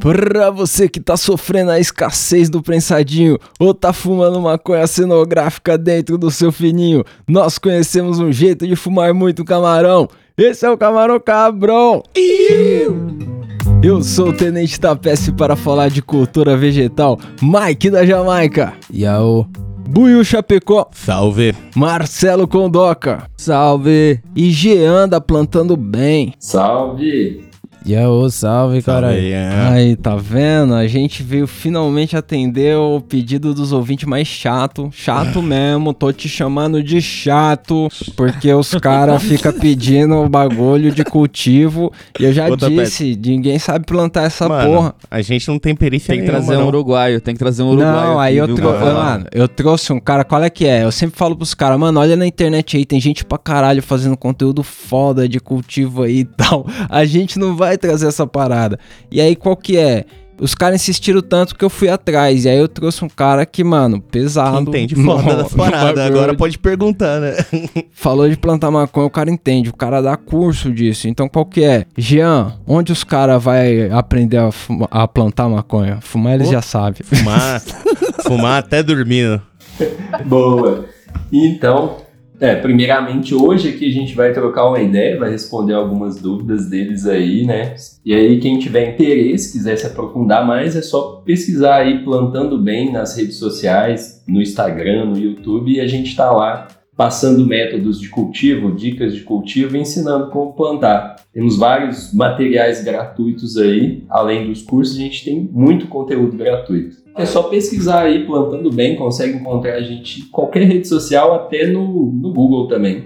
Pra você que tá sofrendo a escassez do prensadinho ou tá fumando maconha cenográfica dentro do seu fininho, nós conhecemos um jeito de fumar muito camarão. Esse é o Camarão Cabrão. Eu sou o Tenente Tapeste para falar de cultura vegetal, Mike da Jamaica. Yao. Buiu Chapecó, Salve. Marcelo Condoca Salve. e Jean da Plantando Bem. Salve! Yao, salve, caralho. Salve, é. Aí, tá vendo? A gente veio finalmente atender o pedido dos ouvintes mais chato. Chato mesmo, tô te chamando de chato, porque os caras ficam pedindo o bagulho de cultivo. E eu já Outra disse, ninguém sabe plantar essa Mano, porra. a gente não tem perícia Tem que nenhuma, trazer um não. uruguaio, tem que trazer um uruguaio. Não, aí eu, trou- cara? mano, eu trouxe um cara, qual é que é? Eu sempre falo pros caras, mano, olha na internet aí, tem gente pra caralho fazendo conteúdo foda de cultivo aí e tal. A gente não vai trazer essa parada. E aí, qual que é? Os caras insistiram tanto que eu fui atrás. E aí eu trouxe um cara que, mano, pesado. Que entende foda das paradas. bagulho Agora de- pode perguntar, né? Falou de plantar maconha, o cara entende. O cara dá curso disso. Então qual que é? Jean, onde os caras vai aprender a, fuma- a plantar maconha? Fumar eles Pô. já sabem. Fumar, fumar até dormindo. Boa! Então, é, primeiramente hoje aqui a gente vai trocar uma ideia, vai responder algumas dúvidas deles aí, né? E aí quem tiver interesse, quiser se aprofundar mais, é só pesquisar aí Plantando Bem nas redes sociais, no Instagram, no YouTube, e a gente tá lá passando métodos de cultivo, dicas de cultivo e ensinando como plantar. Temos vários materiais gratuitos aí, além dos cursos, a gente tem muito conteúdo gratuito. É só pesquisar aí, plantando bem, consegue encontrar a gente em qualquer rede social, até no, no Google também.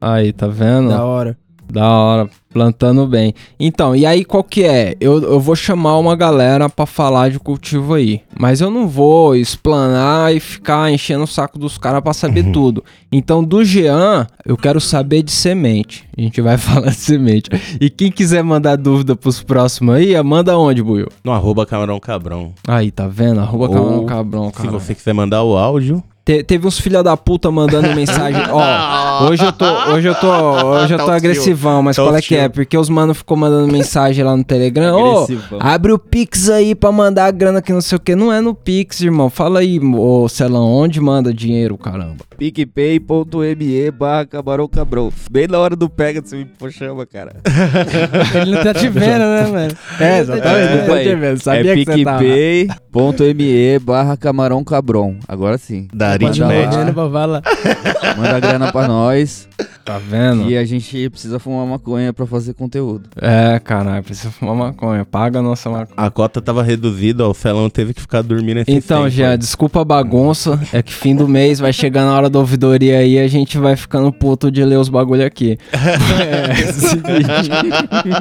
Aí, tá vendo? Da hora. Da hora, plantando bem. Então, e aí qual que é? Eu, eu vou chamar uma galera pra falar de cultivo aí. Mas eu não vou explanar e ficar enchendo o saco dos caras pra saber tudo. Então, do Jean, eu quero saber de semente. A gente vai falar de semente. E quem quiser mandar dúvida pros próximos aí, manda onde, Buiu? No arroba camarão cabrão. Aí, tá vendo? Arroba Ou, camarão cabrão, Se cara. você quiser mandar o áudio. Te- teve uns filha da puta mandando mensagem. Ó, hoje eu tô, hoje eu tô, hoje eu Tá tô agressivão, mas Tá qual é que é? Porque os mano ficou mandando mensagem lá no Telegram. Ô, Agressivão. abre o Pix aí pra mandar a grana que não sei o que. Não é no Pix, irmão. Fala aí, ô Celão, onde manda dinheiro, caramba? picpay.me barra camarão cabrão. Bem na hora do pega, você me chama, cara. Ele não tá te vendo, né, mano? É, exatamente. Desculpa aí. Sabia é que você tava. picpay.me barra camarão cabrão. Agora sim. Manda aritmética. falar. Manda grana pra nós. Tá vendo? E a gente precisa fumar maconha pra fazer conteúdo. É, caralho, precisa fumar maconha. Paga a nossa maconha. A cota tava reduzida, ó, o Felão teve que ficar dormindo esse Então, tempo, Jean, desculpa a bagunça. É que fim do mês vai chegar na hora da ouvidoria aí e a gente vai ficando puto de ler os bagulho aqui. é, seguinte.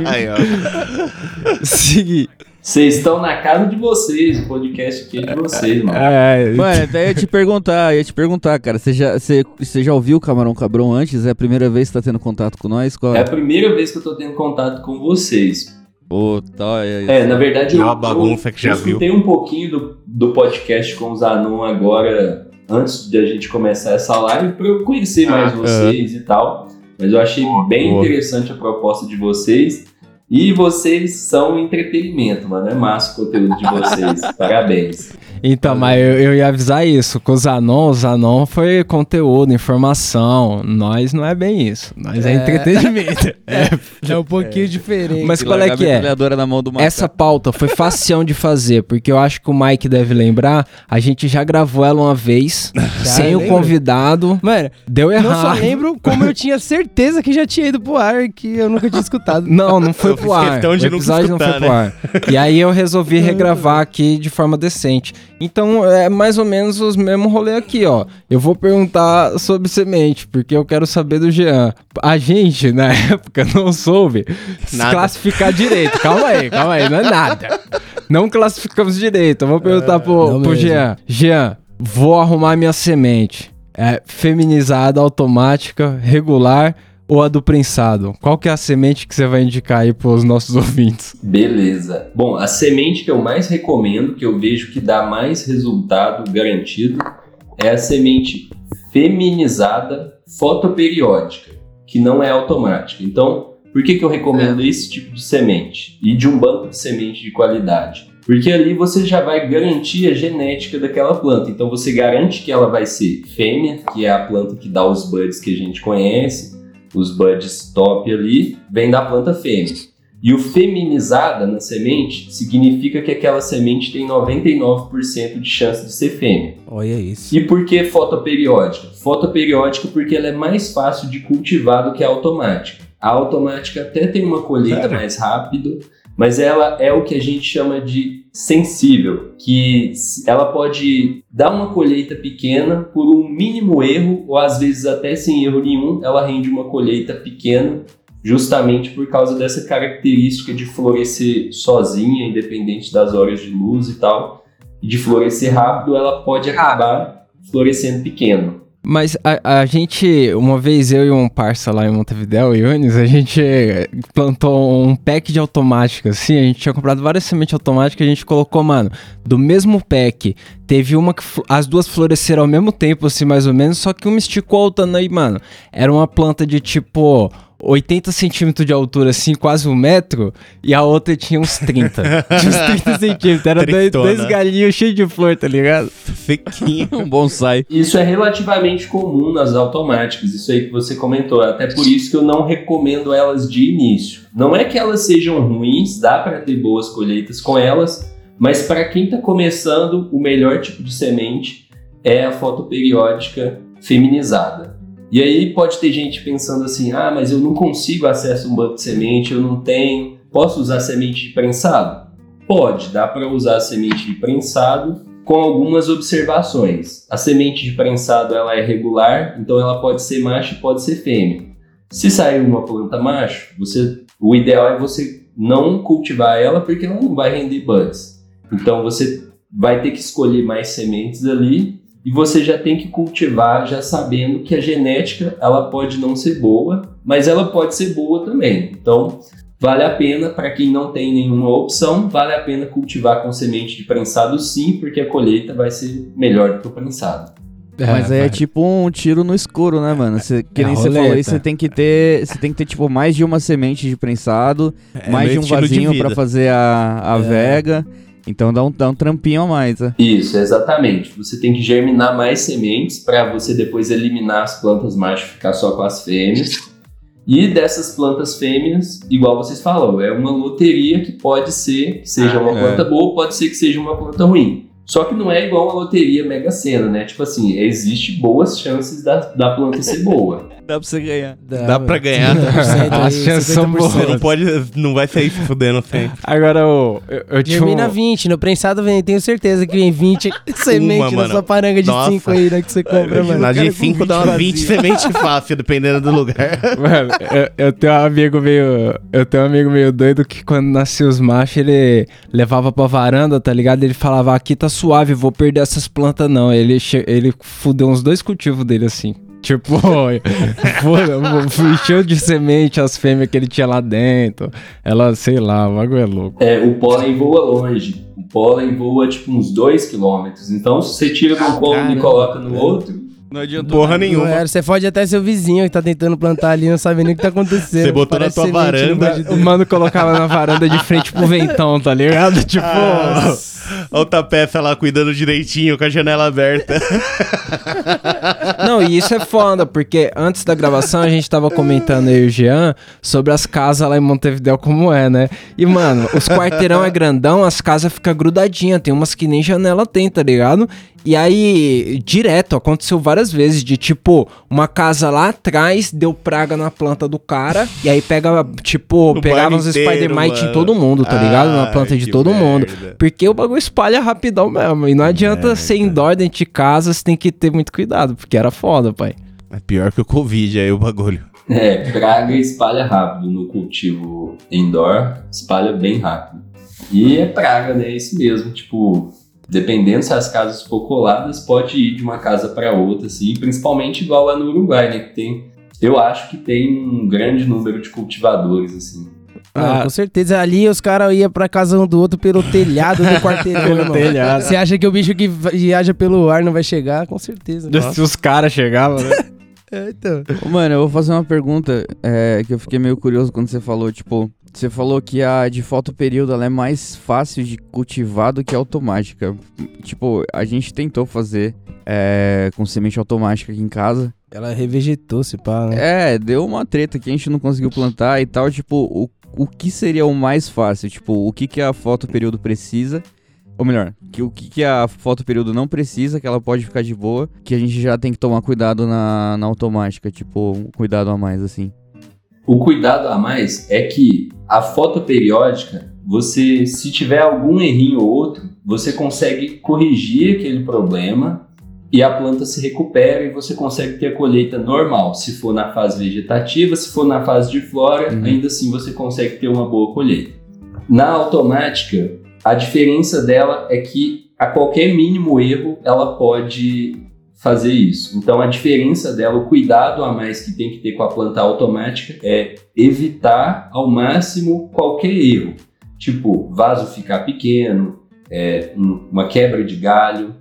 Aí, ó. Segui. Vocês estão na casa de vocês, o podcast aqui é de vocês, mano. É, Mano, até ia te perguntar, ia te perguntar, cara. Você já, você, você já ouviu o Camarão Cabrão antes? É a primeira vez que tá tendo contato com nós? Qual É a primeira vez que eu tô tendo contato com vocês. Puta, olha É, na verdade, É eu, uma bagunça que já eu escutei um pouquinho do, do podcast com os Anon agora, antes de a gente começar essa live, pra eu conhecer mais vocês e tal. Mas eu achei bem Boa. interessante a proposta de vocês. E vocês são entretenimento, mano. É massa o conteúdo de vocês. Parabéns. Então, mas eu, eu ia avisar isso. Com os Anon, os Anon foi conteúdo, informação. Nós não é bem isso. Nós é, É. entretenimento. É. É um pouquinho diferente. Mas qual é que é? metralhadora na mão do macaco. Essa pauta foi facião de fazer, porque eu acho que o Mike deve lembrar. A gente já gravou ela uma vez, sem o lembra? convidado. Mano, Deu não só errado. lembro como eu tinha certeza que já tinha ido pro ar, que eu nunca tinha escutado. Não, não foi Eu pro fiz ar. questão de o episódio não foi escutar, pro ar. E aí eu resolvi regravar aqui de forma decente. Então é mais ou menos os mesmos rolê aqui, ó. Eu vou perguntar sobre semente, porque eu quero saber do Jean. A gente, na época, não soube se Nada. classificar direito. Calma aí, calma aí, não é nada. Não classificamos direito. Eu vou perguntar pro, não pro mesmo. Jean. Jean, vou arrumar minha semente. É feminizada, automática, regular ou a do prensado? Qual que é a semente que você vai indicar aí pros nossos ouvintes? Beleza. Bom, a semente que eu mais recomendo, que eu vejo que dá mais resultado garantido, é a semente feminizada fotoperiódica, que não é automática. Então, por que, que eu recomendo esse tipo de semente? E de um banco de semente de qualidade? Porque ali você já vai garantir a genética daquela planta. Então você garante que ela vai ser fêmea, que é a planta que dá os buds que a gente conhece, os buds top ali, vem da planta fêmea. E o feminizada na semente significa que aquela semente tem 99% de chance de ser fêmea. Olha isso. E por que fotoperiódica? Fotoperiódica porque ela é mais fácil de cultivar do que a automática. A automática até tem uma colheita mais rápida, mas ela é o que a gente chama de sensível, que ela pode dar uma colheita pequena por um mínimo erro, ou às vezes até sem erro nenhum, ela rende uma colheita pequena, justamente por causa dessa característica de florescer sozinha, independente das horas de luz e tal. E de florescer rápido, ela pode acabar florescendo pequeno. Mas a, a gente, uma vez eu e um parça lá em Montevideo, Yunis, a gente plantou um pack de automática, assim, a gente tinha comprado várias sementes automáticas, a gente colocou, mano, do mesmo pack, teve uma que as duas floresceram ao mesmo tempo, assim, mais ou menos, só que uma esticou a outra aí, mano, era uma planta de tipo 80 centímetros de altura, assim, quase um metro, e a outra tinha uns 30, tinha uns 30 centímetros, era dois, dois galinhos cheios de flor, tá ligado? Sequinho. Um bonsai. Isso é relativamente comum nas automáticas, isso aí que você comentou. Até por isso que eu não recomendo elas de início. Não é que elas sejam ruins, dá para ter boas colheitas com elas, mas para quem está começando, o melhor tipo de semente é a fotoperiódica feminizada. E aí pode ter gente pensando assim: ah, mas eu não consigo acesso a um banco de semente, eu não tenho. Posso usar semente de prensado? Pode, dá para usar semente de prensado com algumas observações. A semente de prensado ela é regular, então ela pode ser macho e pode ser fêmea. Se sair uma planta macho, você, o ideal é você não cultivar ela porque ela não vai render buds. Então você vai ter que escolher mais sementes ali e você já tem que cultivar já sabendo que a genética ela pode não ser boa, mas ela pode ser boa também. Então Vale a pena, para quem não tem nenhuma opção, vale a pena cultivar com semente de prensado sim, porque a colheita vai ser melhor do que o prensado. Mas aí é tipo um tiro no escuro, né, mano? Você, que É nem você falou aí, você tem que ter. Você tem que ter, tipo, mais de uma semente de prensado, É mais de um de vasinho pra fazer a, a É. vega. Então dá um, dá um trampinho a mais, né? Isso, exatamente. Você tem que germinar mais sementes para você depois eliminar as plantas machos, ficar só com as fêmeas. E dessas plantas fêmeas, igual vocês falaram, é uma loteria que pode ser que seja uma é. planta boa, pode ser que seja uma planta ruim. Só que não é igual uma loteria mega sena, né? Tipo assim, existe boas chances da, da planta ser boa. Dá pra você ganhar. Dá pra ganhar. 50% aí, As chances são 50%. boas. Você não pode. Não vai sair se fudendo sempre. Agora, eu, eu, eu tinha um- Germina 20, no prensado vem, tenho certeza que vem 20 semente na mano. sua paranga de Nossa. 5 aí, né, que você compra, mano. Na G5 com dá umas 20 vazio. sementes fácil, dependendo do lugar. Mano, eu, eu tenho um amigo meio. Eu tenho um amigo meio doido que quando nasceu os machos, ele levava pra varanda, tá ligado? Ele falava, aqui tá suave, vou perder essas plantas não. Ele, ele fudeu uns dois cultivos dele assim. Tipo, encheu de semente as fêmeas que ele tinha lá dentro. Ela, sei lá, o bagulho é louco. É, o pólen voa longe. O pólen voa tipo uns 2 km. Então, se você tira de um cômodo e coloca no outro, Não adiantou. Porra Não nenhuma. é, você fode até seu vizinho que tá tentando plantar ali, não sabe nem o que tá acontecendo. Você botou na Parece tua semente no varanda. O mano colocava na varanda de frente pro ventão, tá ligado? Tipo, Olha outra peça lá cuidando direitinho, com a janela aberta. Não, e isso é foda, porque antes da gravação a gente tava comentando aí o Jean sobre as casas lá em Montevideo como é, né? E, mano, os quarteirão é grandão, as casas ficam grudadinhas, tem umas que nem janela tem, tá ligado? E aí, direto, aconteceu várias vezes de tipo, uma casa lá atrás deu praga na planta do cara, e aí pega, tipo, No pegava uns Spider-Mite em todo mundo, tá ligado? Na planta de todo mundo. merda. Porque o bagulho espalha rapidão mesmo. E não adianta ser indoor dentro de casa, você tem que ter muito cuidado, porque era foda, pai. É pior que o Covid aí, o bagulho. É, praga espalha rápido no cultivo indoor, espalha bem rápido. E é praga, né? É isso mesmo. Tipo, dependendo se as casas for coladas, pode ir de uma casa para outra, assim, principalmente igual lá no Uruguai, né? Que tem Eu acho que tem um grande número de cultivadores, assim. Ah, Ah. com certeza. Ali os caras iam pra casa um do outro pelo telhado do quarteirão, irmão. telhado. Você acha que o bicho que viaja pelo ar não vai chegar? Com certeza. Se os caras chegavam, né? É, então. Ô, Mano, eu vou fazer uma pergunta é, que eu fiquei meio curioso quando você falou, tipo, você falou que a de fotoperíodo ela é mais fácil de cultivar do que a automática. Tipo, a gente tentou fazer é, com semente automática aqui em casa. Ela revegetou, se pá, né? É, deu uma treta que a gente não conseguiu plantar e tal. Tipo, o, o que seria o mais fácil? Tipo, o que, que a fotoperíodo precisa? Ou melhor, que, o que, que a fotoperíodo não precisa, que ela pode ficar de boa, que a gente já tem que tomar cuidado na, na automática, tipo, um cuidado a mais, assim. O cuidado a mais é que a fotoperiódica, você, se tiver algum errinho ou outro, você consegue corrigir aquele problema e a planta se recupera e você consegue ter a colheita normal. Se for na fase vegetativa, se for na fase de flora, Uhum. ainda assim você consegue ter uma boa colheita. Na automática, a diferença dela é que a qualquer mínimo erro ela pode fazer isso. Então a diferença dela, o cuidado a mais que tem que ter com a planta automática é evitar ao máximo qualquer erro. Tipo, vaso ficar pequeno, é, um- uma quebra de galho,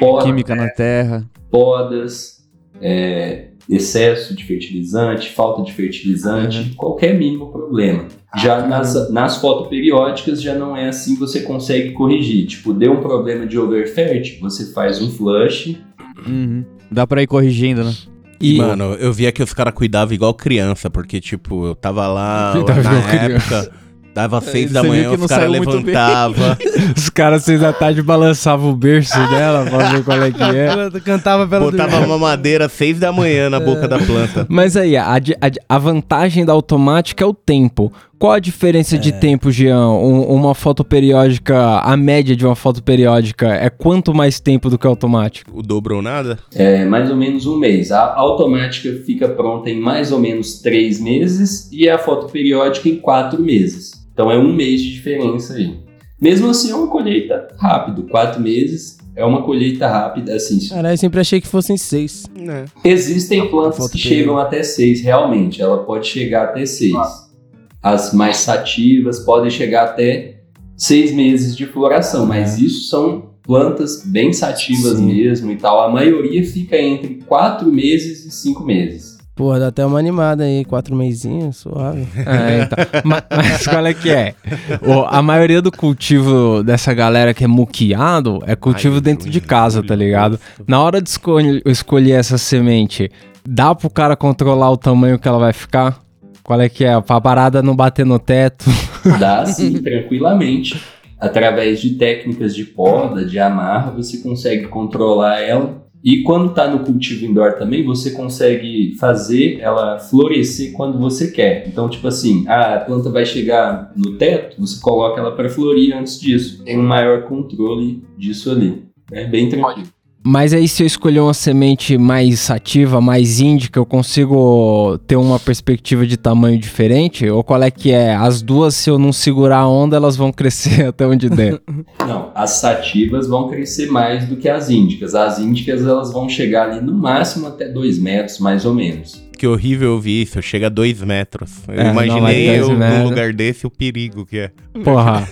poda- Química na terra. podas, é, excesso de fertilizante, falta de fertilizante, qualquer mínimo problema. Já nas, nas fotoperiódicas já não é assim, você consegue corrigir. Tipo, deu um problema de overfert, você faz um flush. Uhum. Dá pra ir corrigindo, né? E, Mano, eu via que os caras cuidavam igual criança, porque, tipo, eu tava lá Cuidava na igual criança. época, dava seis Você da manhã, que os caras levantavam. os caras, seis da tarde, balançavam o berço dela pra ver qual é que é. Cantava pela Botava uma madeira seis da manhã na boca da planta. Mas aí, a, a a vantagem da automática é o tempo. Qual a diferença de tempo, Jean? Um- uma foto periódica, a média de uma foto periódica é quanto mais tempo do que a automática? O dobro ou nada? É mais ou menos um mês. A automática fica pronta em mais ou menos três meses e a fotoperiódica em quatro meses. Então é um mês de diferença aí. Mesmo assim, é uma colheita rápido. Quatro meses é uma colheita rápida. Assim, Caralho, eu sempre achei que fossem seis. Né. existem plantas que chegam até seis, realmente. Ela pode chegar até seis. As mais sativas podem chegar até seis meses de floração, mas isso são plantas bem sativas Sim. mesmo e tal. A maioria fica entre quatro meses e cinco meses. Porra, dá até uma animada aí, quatro meizinhos, suave. É, então. Ma- Mas, qual é que é? O- a maioria do cultivo dessa galera que é muqueado é cultivo Ai, dentro de casa, tá ligado? Na hora de escolher, escolher essa semente, dá pro cara controlar o tamanho que ela vai ficar? Qual é que é? Pra parada não bater no teto. Dá sim, tranquilamente. Através de técnicas de poda, de amarra, você consegue controlar ela. E quando está no cultivo indoor também, você consegue fazer ela florescer quando você quer. Então, tipo assim, a planta vai chegar no teto, você coloca ela para florir antes disso. Tem um maior controle disso ali. É bem tranquilo. Mas aí, se eu escolher uma semente mais ativa, mais índica, eu consigo ter uma perspectiva de tamanho diferente? Ou qual é que é? As duas, se eu não segurar a onda, elas vão crescer até onde der. Não, as sativas vão crescer mais do que as índicas. As índicas elas vão chegar ali no máximo até 2 metros, mais ou menos. Que horrível ouvir isso, chega a dois metros. Eu É, imaginei eu num metros. lugar desse o perigo que é. Porra.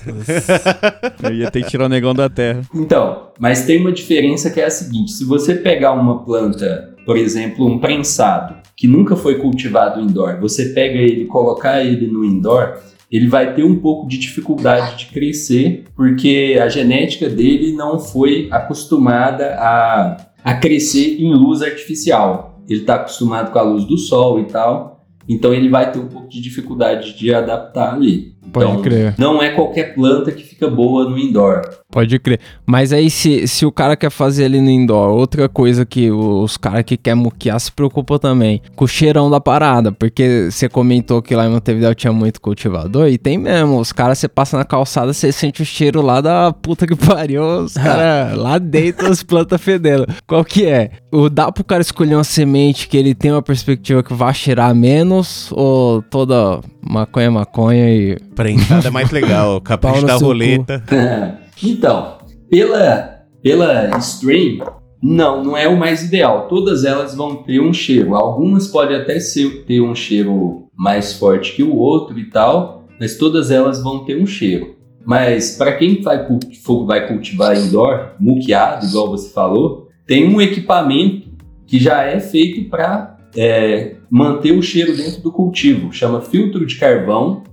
Eu ia ter que tirar o negão da terra. Então, mas tem uma diferença que é a seguinte: se você pegar uma planta, por exemplo, um prensado, que nunca foi cultivado indoor, você pega ele e colocar ele no indoor, ele vai ter um pouco de dificuldade de crescer, porque a genética dele não foi acostumada a, a crescer em luz artificial. Ele está acostumado com a luz do sol e tal, então ele vai ter um pouco de dificuldade de adaptar ali. Pode Então, crer. Não é qualquer planta que fica boa no indoor. Pode crer. Mas aí, se, se o cara quer fazer ali no indoor, outra coisa que os caras que quer muquear se preocupam também, com o cheirão da parada. Porque você comentou que lá em Montevideo tinha muito cultivador, e tem mesmo. Os caras, você passa na calçada, você sente o cheiro lá da puta que pariu, os caras lá dentro, as plantas fedendo. Qual que é? O, dá pro cara escolher uma semente que ele tem uma perspectiva que vai cheirar menos, ou toda maconha é maconha e... É mais legal, capricho da roleta. então, pela, pela stream, Não, não é o mais ideal. Todas elas vão ter um cheiro. Algumas podem até ser, ter um cheiro mais forte que o outro e tal, mas todas elas vão ter um cheiro. Mas para quem vai, vai cultivar indoor, muqueado, igual você falou, tem um equipamento que já é feito para manter o cheiro dentro do cultivo. Chama filtro de carvão.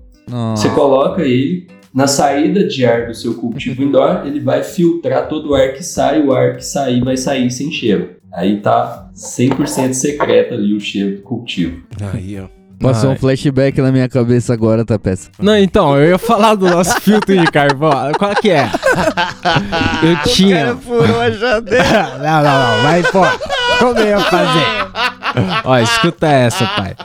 Você coloca ele na saída de ar do seu cultivo indoor, ele vai filtrar todo o ar que sai, o ar que sair vai sair sem cheiro. Aí tá 100% secreto ali o cheiro do cultivo. Aí, ó. Passou Ai. um flashback na minha cabeça agora, tá peça. Não, então, eu ia falar do nosso filtro de carvão. Qual que é? Eu tinha. furou a janela. não, não, não. Vai, pô. Como eu ia fazer? Ó, escuta essa, pai.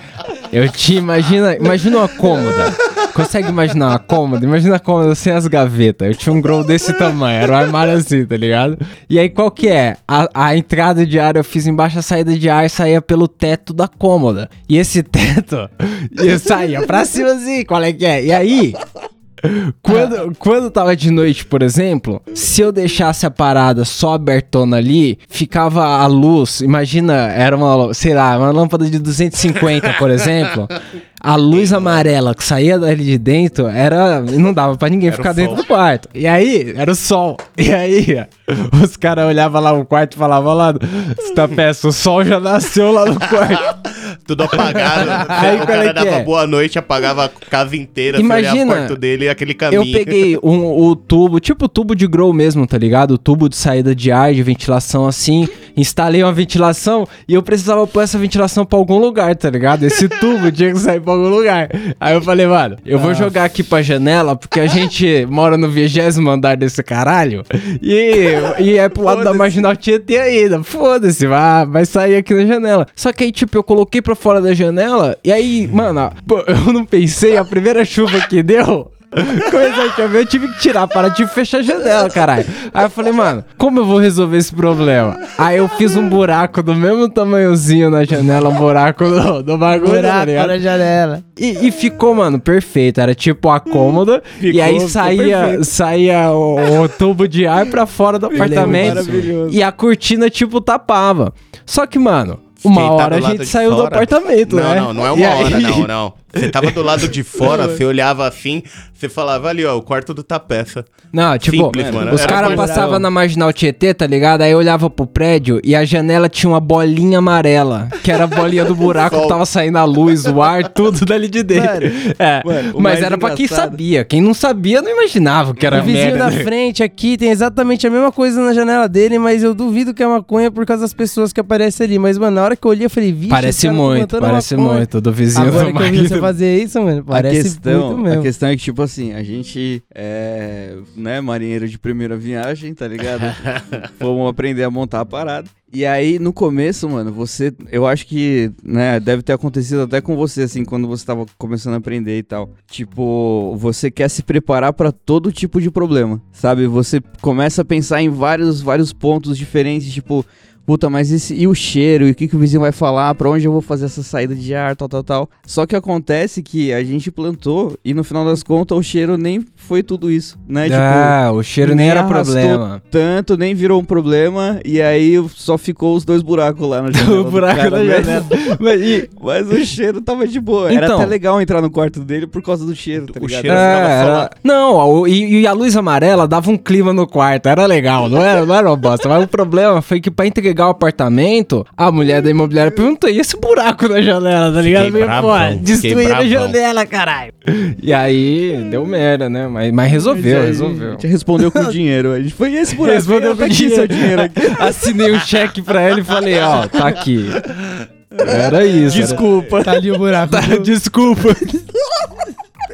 Eu tinha, imagina, imagina uma cômoda. Consegue imaginar uma cômoda? Imagina a cômoda sem as gavetas. Eu tinha um grow desse tamanho, era um armário assim, tá ligado? E aí qual que é? A, a entrada de ar eu fiz embaixo, a saída de ar saía pelo teto da cômoda. E esse teto, eu saía pra cima assim, qual é que é? E aí, quando, quando tava de noite, por exemplo, se eu deixasse a parada só abertona ali, ficava a luz. Imagina, era uma, sei lá, uma lâmpada de 250, por exemplo. A luz amarela que saía dali de dentro era. Não dava pra ninguém Era ficar o dentro do quarto. E aí, era o sol. E aí, os caras olhavam lá no quarto e falavam lá, esta peça, o sol já nasceu lá no quarto. Tudo apagado. Aí, o cara é dava é? boa noite, apagava a casa inteira. olhava Imagina, quarto dele e aquele caminho. Eu peguei um, o tubo, tipo tubo de grow mesmo, tá ligado? O tubo de saída de ar, de ventilação assim. Instalei uma ventilação e eu precisava pôr essa ventilação pra algum lugar, tá ligado? Esse tubo tinha que sair pra algum lugar. Aí eu falei, mano, eu vou jogar aqui pra janela porque a gente mora no vigésimo andar desse caralho e, e é pro lado da marginal Tietê ainda. Foda-se, vai, vai sair aqui na janela. Só que aí, tipo, eu coloquei pra fora da janela e aí, mano, eu não pensei, a primeira chuva que deu. Começou a chover, eu tive que tirar para de fechar a janela, caralho. Aí eu falei, mano, como eu vou resolver esse problema? Aí eu fiz um buraco do mesmo tamanhozinho na janela, um buraco do, do bagulho, tá Buraco ligado? na janela. E, e ficou, mano, perfeito. Era tipo a cômoda. e aí ficou saía, saía o, o tubo de ar pra fora do apartamento. E a cortina, tipo, tapava. Só que, mano, uma tá hora do a gente saiu do fora- apartamento, Não, né? não, não é uma hora, não, não. Você tava do lado de fora, você olhava assim, você falava ali, ó, o quarto do Tapeça. Não, tipo, Simples, mano. os Era caras passavam na Marginal Tietê, tá ligado? Aí eu olhava pro prédio e a janela tinha uma bolinha amarela, que era a bolinha do buraco que tava saindo a luz, o ar, tudo dali de dentro. é, mano, o mas era pra quem sabia. Quem não sabia não imaginava que era o vizinho merda. da frente aqui tem exatamente a mesma coisa na janela dele, mas eu duvido que é maconha por causa das pessoas que aparecem ali. Mas, mano, na hora que eu olhei, eu falei, vixe, Parece tá muito, parece muito do vizinho Agora do que eu vi você fazer isso, mano, parece a questão, muito mesmo. A questão é que, tipo assim, a gente é, né, marinheiro de primeira viagem, tá ligado? Fomos aprender a montar a parada. E aí, no começo, mano, você. Eu acho que, né, deve ter acontecido até com você, assim, quando você tava começando a aprender e tal. Tipo, você quer se preparar pra todo tipo de problema, sabe? Você começa a pensar em vários, vários pontos diferentes, tipo. Puta, mas esse, e o cheiro? E o que, que o vizinho vai falar? Pra onde eu vou fazer essa saída de ar, tal, tal, tal. Só que acontece que a gente plantou e no final das contas o cheiro nem foi tudo isso, né? Ah, o cheiro nem nem era problema. tanto, nem virou um problema. E aí só ficou os dois buracos lá na janela. o buraco cara da mesmo. janela. Mas, e- Mas o cheiro tava de boa. Era Então. até legal entrar no quarto dele por causa do cheiro, tá O ligado? cheiro- ficava É, só era- lá. Não, ó, e, e a luz amarela dava um clima no quarto, era legal, não era, não era uma bosta. Mas o problema foi que pra entregar o apartamento, a mulher da imobiliária perguntou: e esse buraco na janela, tá ligado? Fiquei Meio, pô, destruíram a janela, caralho. E aí, deu merda, né? Mas, mas resolveu, A resolveu. gente respondeu com dinheiro. A gente foi esse buraco. Respondeu tá com aqui seu dinheiro aqui. Assinei um cheque pra ela e falei: ó, tá aqui. Era isso. era- Desculpa. Tá ali o buraco. Tá, desculpa.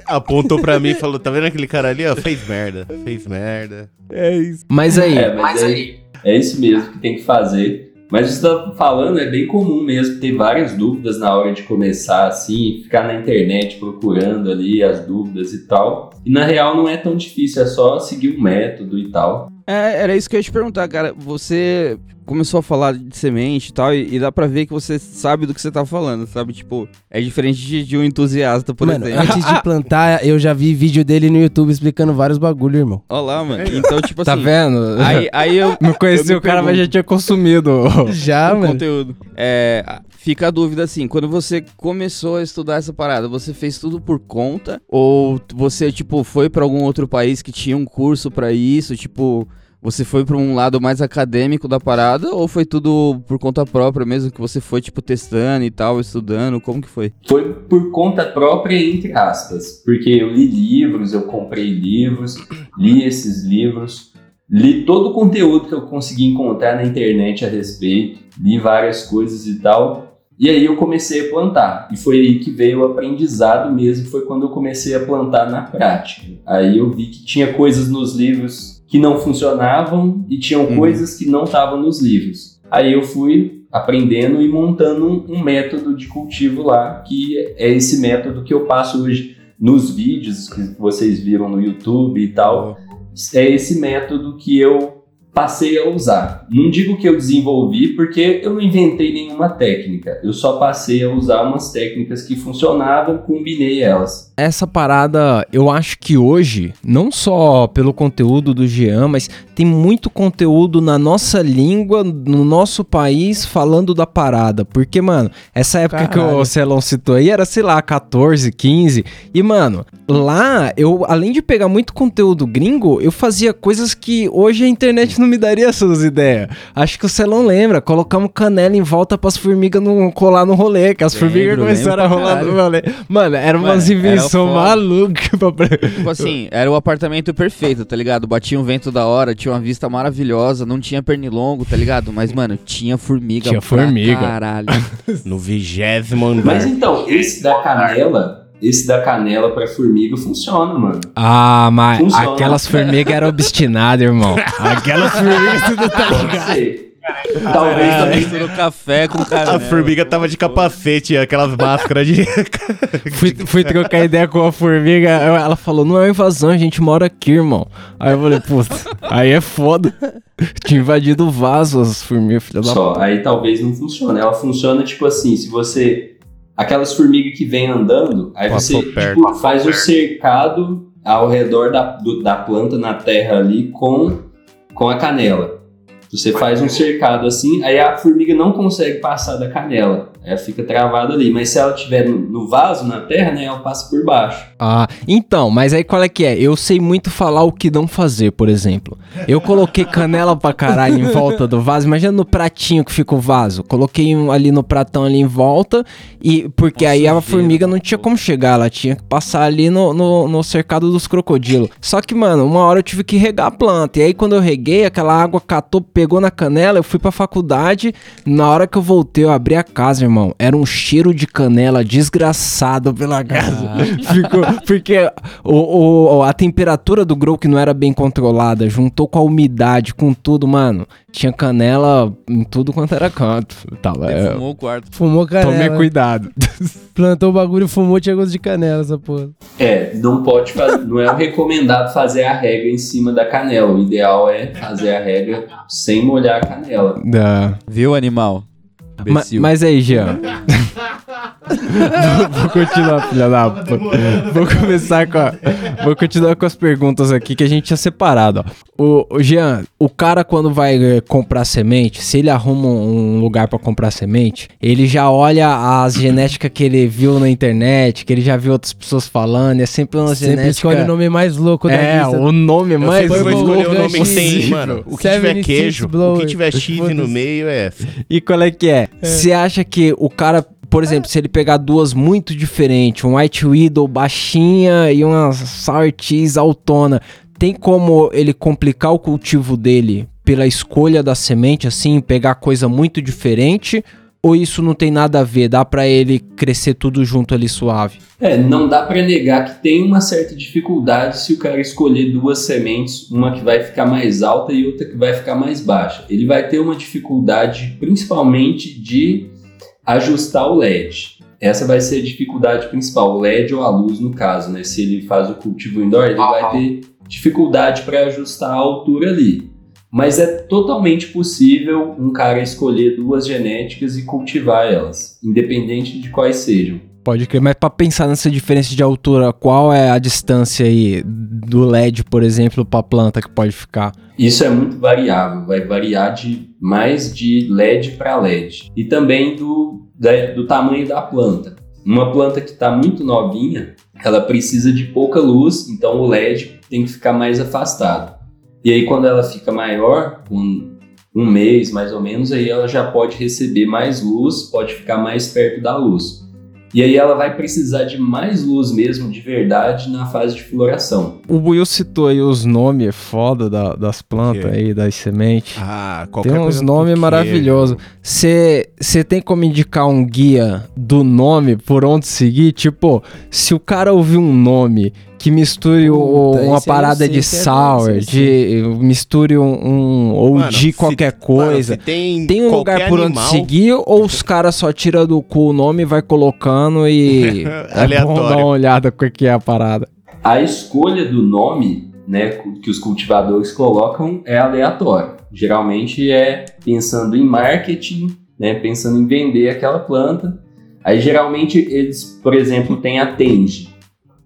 Apontou pra mim e falou, tá vendo aquele cara ali, ó? Fez merda, fez merda. É isso. Mas aí, É, mas aí, é isso mesmo que tem que fazer. Mas você tá falando, é bem comum mesmo ter várias dúvidas na hora de começar, assim, ficar na internet procurando ali as dúvidas e tal. E na real não é tão difícil, é só seguir um método e tal. É, era isso que eu ia te perguntar, cara. Você começou a falar de semente e tal, e, e dá pra ver que você sabe do que você tá falando, sabe? Tipo, é diferente de, de um entusiasta, por Mano, exemplo. antes de plantar, eu já vi vídeo dele no YouTube explicando vários bagulho, irmão. Olha lá, mano. Então, tipo Tá assim. vendo? Aí, aí eu. Não conheci eu me o cara, mas já pergunto. tinha consumido. Já, o mano. conteúdo. É, fica a dúvida assim, quando você começou a estudar essa parada, você fez tudo por conta ou você tipo foi pra algum outro país que tinha um curso pra isso, tipo, você foi pra um lado mais acadêmico da parada ou foi tudo por conta própria mesmo que você foi tipo testando e tal, estudando, como que foi? Foi por conta própria, entre aspas, porque eu li livros, eu comprei livros, li esses livros, li todo o conteúdo que eu consegui encontrar na internet a respeito, li várias coisas e tal, e aí eu comecei a plantar. E foi aí que veio o aprendizado mesmo, foi quando eu comecei a plantar na prática. Aí eu vi que tinha coisas nos livros que não funcionavam e tinham Uhum. coisas que não estavam nos livros. Aí eu fui aprendendo e montando um, um método de cultivo lá, que é esse método que eu passo hoje nos vídeos que vocês viram no YouTube e tal. É esse método que eu passei a usar. Não digo que eu desenvolvi, porque eu não inventei nenhuma técnica. Eu só passei a usar umas técnicas que funcionavam, combinei elas. Essa parada, eu acho que hoje, não só pelo conteúdo do Jean, mas tem muito conteúdo na nossa língua, no nosso país, falando da parada. Porque, mano, essa época que Caralho. o Celão citou aí era, sei lá, 14, 15. E, mano, lá, eu, além de pegar muito conteúdo gringo, eu fazia coisas que hoje a internet não me daria essas ideias. Acho que o Celão lembra, colocamos canela em volta pras formigas não colar no rolê, que as Lembro, formigas começaram a rolar no rolê. Mano, era umas invenções malucas pra... Tipo assim, era o apartamento perfeito, tá ligado? Batia um vento da hora, tinha uma vista maravilhosa, não tinha pernilongo, tá ligado? Mas, mano, tinha formiga Tinha pra formiga. caralho. No vigésimo Mas andar. então, esse da canela, esse da canela pra formiga funciona, mano. Ah, mas Funciona. aquelas formigas eram obstinadas, irmão. Aquelas formigas tudo tá ligado. Talvez Ah, também misturou café com canela. A formiga tava de capacete, aquelas máscaras de. Fui, fui trocar ideia com a formiga. Ela falou: não é uma invasão, a gente mora aqui, irmão. Aí eu falei: puta, aí é foda. Tinha invadido o vaso as formigas, filha da Só, aí talvez não funcione. Ela funciona tipo assim, se você. Aquelas formigas que vêm andando, aí Passou você perto. tipo, faz um cercado ao redor da, do- da planta na terra ali com, com a canela. Você faz um cercado assim, aí a formiga não consegue passar da canela. Ela fica travada ali. Mas se ela estiver no, vaso, na terra, né, ela passa por baixo. Ah, então, mas aí qual é que é? Eu sei muito falar o que não fazer, por exemplo. Eu coloquei canela pra caralho em volta do vaso. Imagina no pratinho que fica o vaso. Coloquei um ali no pratão ali em volta. E porque aí a formiga não tinha como chegar. Ela tinha que passar ali no, no, no cercado dos crocodilos. Só que, mano, uma hora eu tive que regar a planta. E aí quando eu reguei, aquela água catou, pegou na canela. Eu fui pra faculdade. Na hora que eu voltei, eu abri a casa, irmão. Era um cheiro de canela desgraçado pela casa. Ficou, porque o, o- a temperatura do grow que não era bem controlada, juntou com a umidade, com tudo, mano. Tinha canela em tudo quanto era canto. Tava, é, Fumou o quarto. Fumou canela. tome cuidado. Plantou o bagulho, fumou, tinha gosto de canela essa porra. É, não pode fazer, não é o recomendado fazer a rega em cima da canela. O ideal é fazer a rega sem molhar a canela. Viu, animal? Ma- Imbecil. mas aí, Jean. vou, vou continuar, filha da puta. Vou começar com a, Vou continuar com as perguntas aqui que a gente tinha separado. ó. O, o Jean, o cara quando vai eh, comprar semente, se ele arruma um lugar pra comprar semente, ele já olha as genéticas que ele viu na internet, que ele já viu outras pessoas falando, é sempre uma Sempre genética... escolhe o nome mais louco da É, lista. o nome Eu mais sempre vou Purple escolher o nome que tem, mano. O que tiver 76 queijo, o que tiver cheese no meio é essa. E qual é que é? Você acha que o cara, por exemplo, se ele pegar duas muito diferentes, um White Widow baixinha e uma Sour Cheese altona, tem como ele complicar o cultivo dele pela escolha da semente, assim, pegar coisa muito diferente? Ou isso não tem nada a ver? Dá pra ele crescer tudo junto ali suave? É, não dá pra negar que tem uma certa dificuldade se o cara escolher duas sementes, uma que vai ficar mais alta e outra que vai ficar mais baixa. Ele vai ter uma dificuldade principalmente de ajustar o LED. Essa vai ser a dificuldade principal, o LED ou a luz no caso, né? Se ele faz o cultivo indoor, ele vai ter dificuldade para ajustar a altura ali. Mas é totalmente possível um cara escolher duas genéticas e cultivar elas, independente de quais sejam. Pode crer, mas pra pensar nessa diferença de altura, qual é a distância aí do LED, por exemplo, pra planta que pode ficar? Isso é muito variável, vai variar de mais de LED para LED e também do, do tamanho da planta. Uma planta que está muito novinha, ela precisa de pouca luz, então o LED tem que ficar mais afastado. E aí quando ela fica maior, com um mês mais ou menos, aí ela já pode receber mais luz, pode ficar mais perto da luz. E aí ela vai precisar de mais luz mesmo, de verdade, na fase de floração. O Buiu citou aí os nomes foda da- das plantas aí, das sementes. Ah, qualquer Tem uns nomes queijo. maravilhosos. Você tem como indicar um guia do nome por onde seguir? Tipo, se o cara ouvir um nome que misture o- Puta, uma parada sei de é sour, esse de misture um, um- ou Mano, de se- qualquer mano, coisa. se tem, Tem um lugar por onde animal, seguir ou os caras só tiram do cu o nome e vai colocando e é bom dar uma olhada com o que é a parada. A escolha do nome, né, que os cultivadores colocam é aleatória. Geralmente é pensando em marketing, né, pensando em vender aquela planta. Aí geralmente eles, por exemplo, têm a Tenge.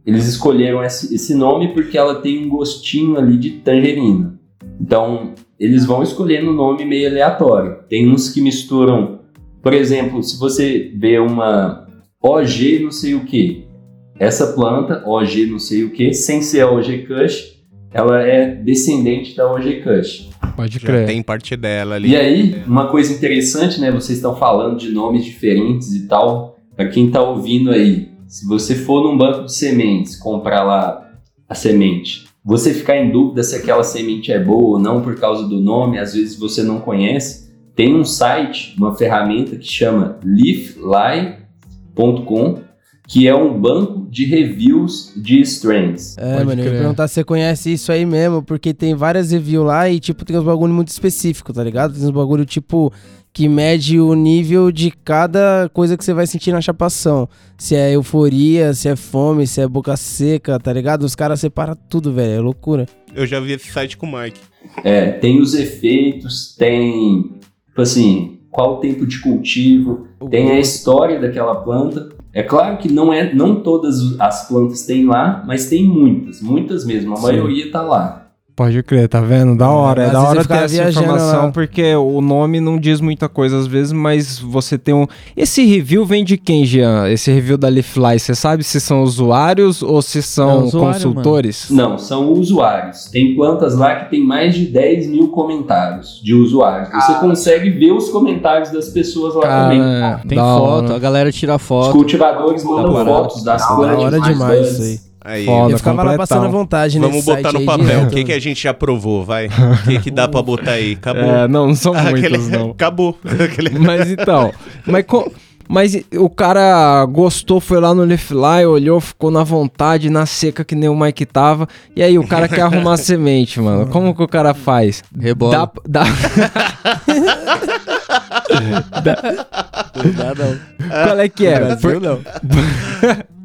Eles escolheram esse, esse nome porque ela tem um gostinho ali de tangerina. Então, eles vão escolhendo um nome meio aleatório. Tem uns que misturam, por exemplo, se você vê uma OG não sei o que, essa planta, OG não sei o que, sem ser a OG Kush, ela é descendente da OG Kush. Pode Já crer. tem parte dela ali. E aí, uma coisa interessante, né? Vocês estão falando de nomes diferentes e tal. Para quem tá ouvindo aí, se você for num banco de sementes comprar lá a semente, você ficar em dúvida se aquela semente é boa ou não por causa do nome, às vezes você não conhece, tem um site, uma ferramenta que chama leafly.com, que é um banco de reviews de strains. É, Pode mano, eu ia perguntar se você conhece isso aí mesmo, porque tem várias reviews lá e, tipo, tem uns bagulho muito específico, tá ligado? Tem uns bagulho, tipo, que mede o nível de cada coisa que você vai sentir na chapação. Se é euforia, se é fome, se é boca seca, tá ligado? Os caras separam tudo, velho, é loucura. Eu já vi esse site com o Mike. É, tem os efeitos, tem, tipo assim, qual o tempo de cultivo, tem a história daquela planta. É claro que não é, não todas as plantas têm lá, mas tem muitas, muitas mesmo. A Sim. maioria tá lá. Pode crer, tá vendo? Da hora, é, às da hora ter essa informação, lá. porque o nome não diz muita coisa às vezes, mas você tem um... Esse review vem de quem, Jean? Esse review da Leafly, você sabe se são usuários ou se É são usuário, consultores? Não, são usuários. Tem plantas lá que tem mais de 10 mil comentários de usuários. Você consegue ver os comentários das pessoas lá também. Cara, Tem da foto, hora. a galera tira Os foto. cultivadores mandam fotos das Da plantas. hora mais demais isso aí. Aí, Foda. Eu ficava lá completão. passando vontade vamos botar site no papel. O que, que a gente já provou, vai? O que, que dá pra botar aí? Acabou. É, não, não são Aquele- muitos, não. Acabou. Aquele- Mas então, mas, co- mas o cara gostou, foi lá no Leafly, olhou, ficou na vontade, na seca que nem o Mike tava. E aí, o cara quer arrumar semente, mano. Como que o cara faz? Rebola. Dá, dá... Não dá, não. Qual é que é? Por- não.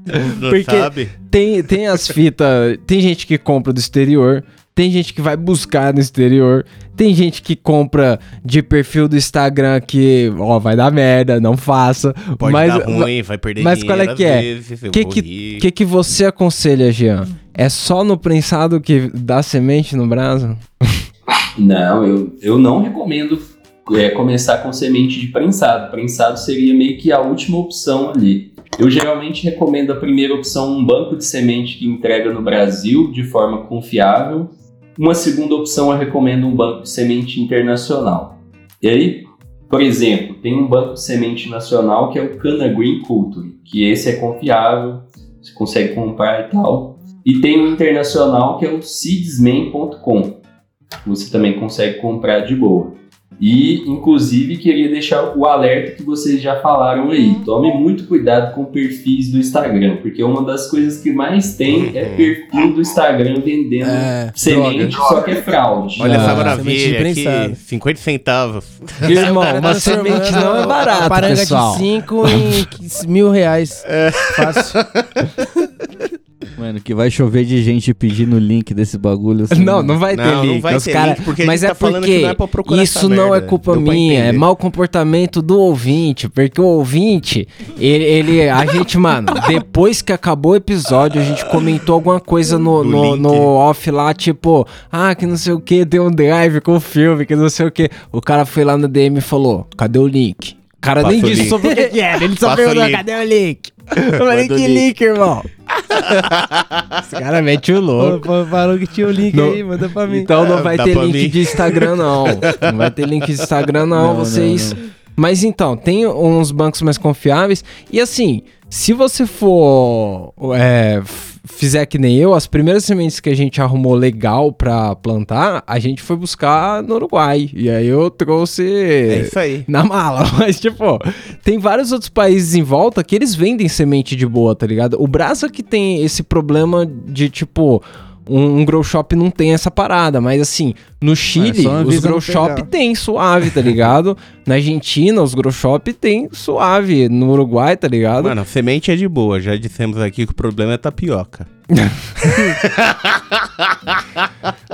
Não Porque- sabe? tem, tem as fitas, tem gente que compra do exterior, tem gente que vai buscar no exterior, tem gente que compra de perfil do Instagram que, ó, vai dar merda, não faça. Pode mas, dar ruim, vai perder mas dinheiro qual é que é? eu que que, que que você aconselha, Jean? É só no prensado que dá semente no braço? Não, eu, eu não recomendo é, começar com semente de prensado. Prensado seria meio que a última opção ali. Eu geralmente recomendo a primeira opção um banco de semente que entrega no Brasil de forma confiável. Uma segunda opção eu recomendo um banco de semente internacional. E aí, por exemplo, tem um banco de semente nacional que é o Cana Green Culture, que esse é confiável, você consegue comprar e tal. E tem um internacional que é o seedsman.com você também consegue comprar de boa. E, inclusive, queria deixar o alerta que vocês já falaram aí. Tome muito cuidado com perfis do Instagram, porque uma das coisas que mais tem é perfil do Instagram vendendo É, semente, só que é fraude. Olha Ah, essa semente maravilha aqui, 50 centavos. Irmão, uma semente não é a barata, paranga pessoal. de 5 em mil reais. É. Fácil. Mano, que vai chover de gente pedindo o link desse bagulho. assim. Não, não vai ter Não, não link. vai os ter cara... link, porque a Mas gente é tá falando porque que não é pra procurar isso não é merda. culpa Deu minha, é mau comportamento do ouvinte. Porque o ouvinte, ele, ele- a gente, mano, depois que acabou o episódio, a gente comentou alguma coisa no, no, no off lá, tipo, ah, que não sei o que, deu um drive com o filme, que não sei o que. O cara foi lá no DM e falou: cadê o link? O cara Passa nem disse link. sobre o que era, ele só Passa o perguntou: cadê o link? Eu falei: que link. irmão? Esse cara mete o louco. Falou que tinha o link Não. aí, manda pra mim. Então não Ah, vai dá ter link mim. de Instagram, não. Não vai ter link de Instagram, não. Não, vocês. não, Mas então, tem uns bancos mais confiáveis. E assim, se você for. é, fizer que nem eu, as primeiras sementes que a gente arrumou legal pra plantar, a gente foi buscar no Uruguai. E aí eu trouxe. É isso aí. Na mala, mas tipo, tem vários outros países em volta que eles vendem semente de boa, tá ligado? O Brasa que tem esse problema de tipo. Um, um grow shop não tem essa parada, mas assim, no Chile, só os grow shop pegar. tem suave, tá ligado? Na Argentina, os grow shop tem suave. No Uruguai, tá ligado? Mano, a semente é de boa. Já dissemos aqui que o problema é tapioca.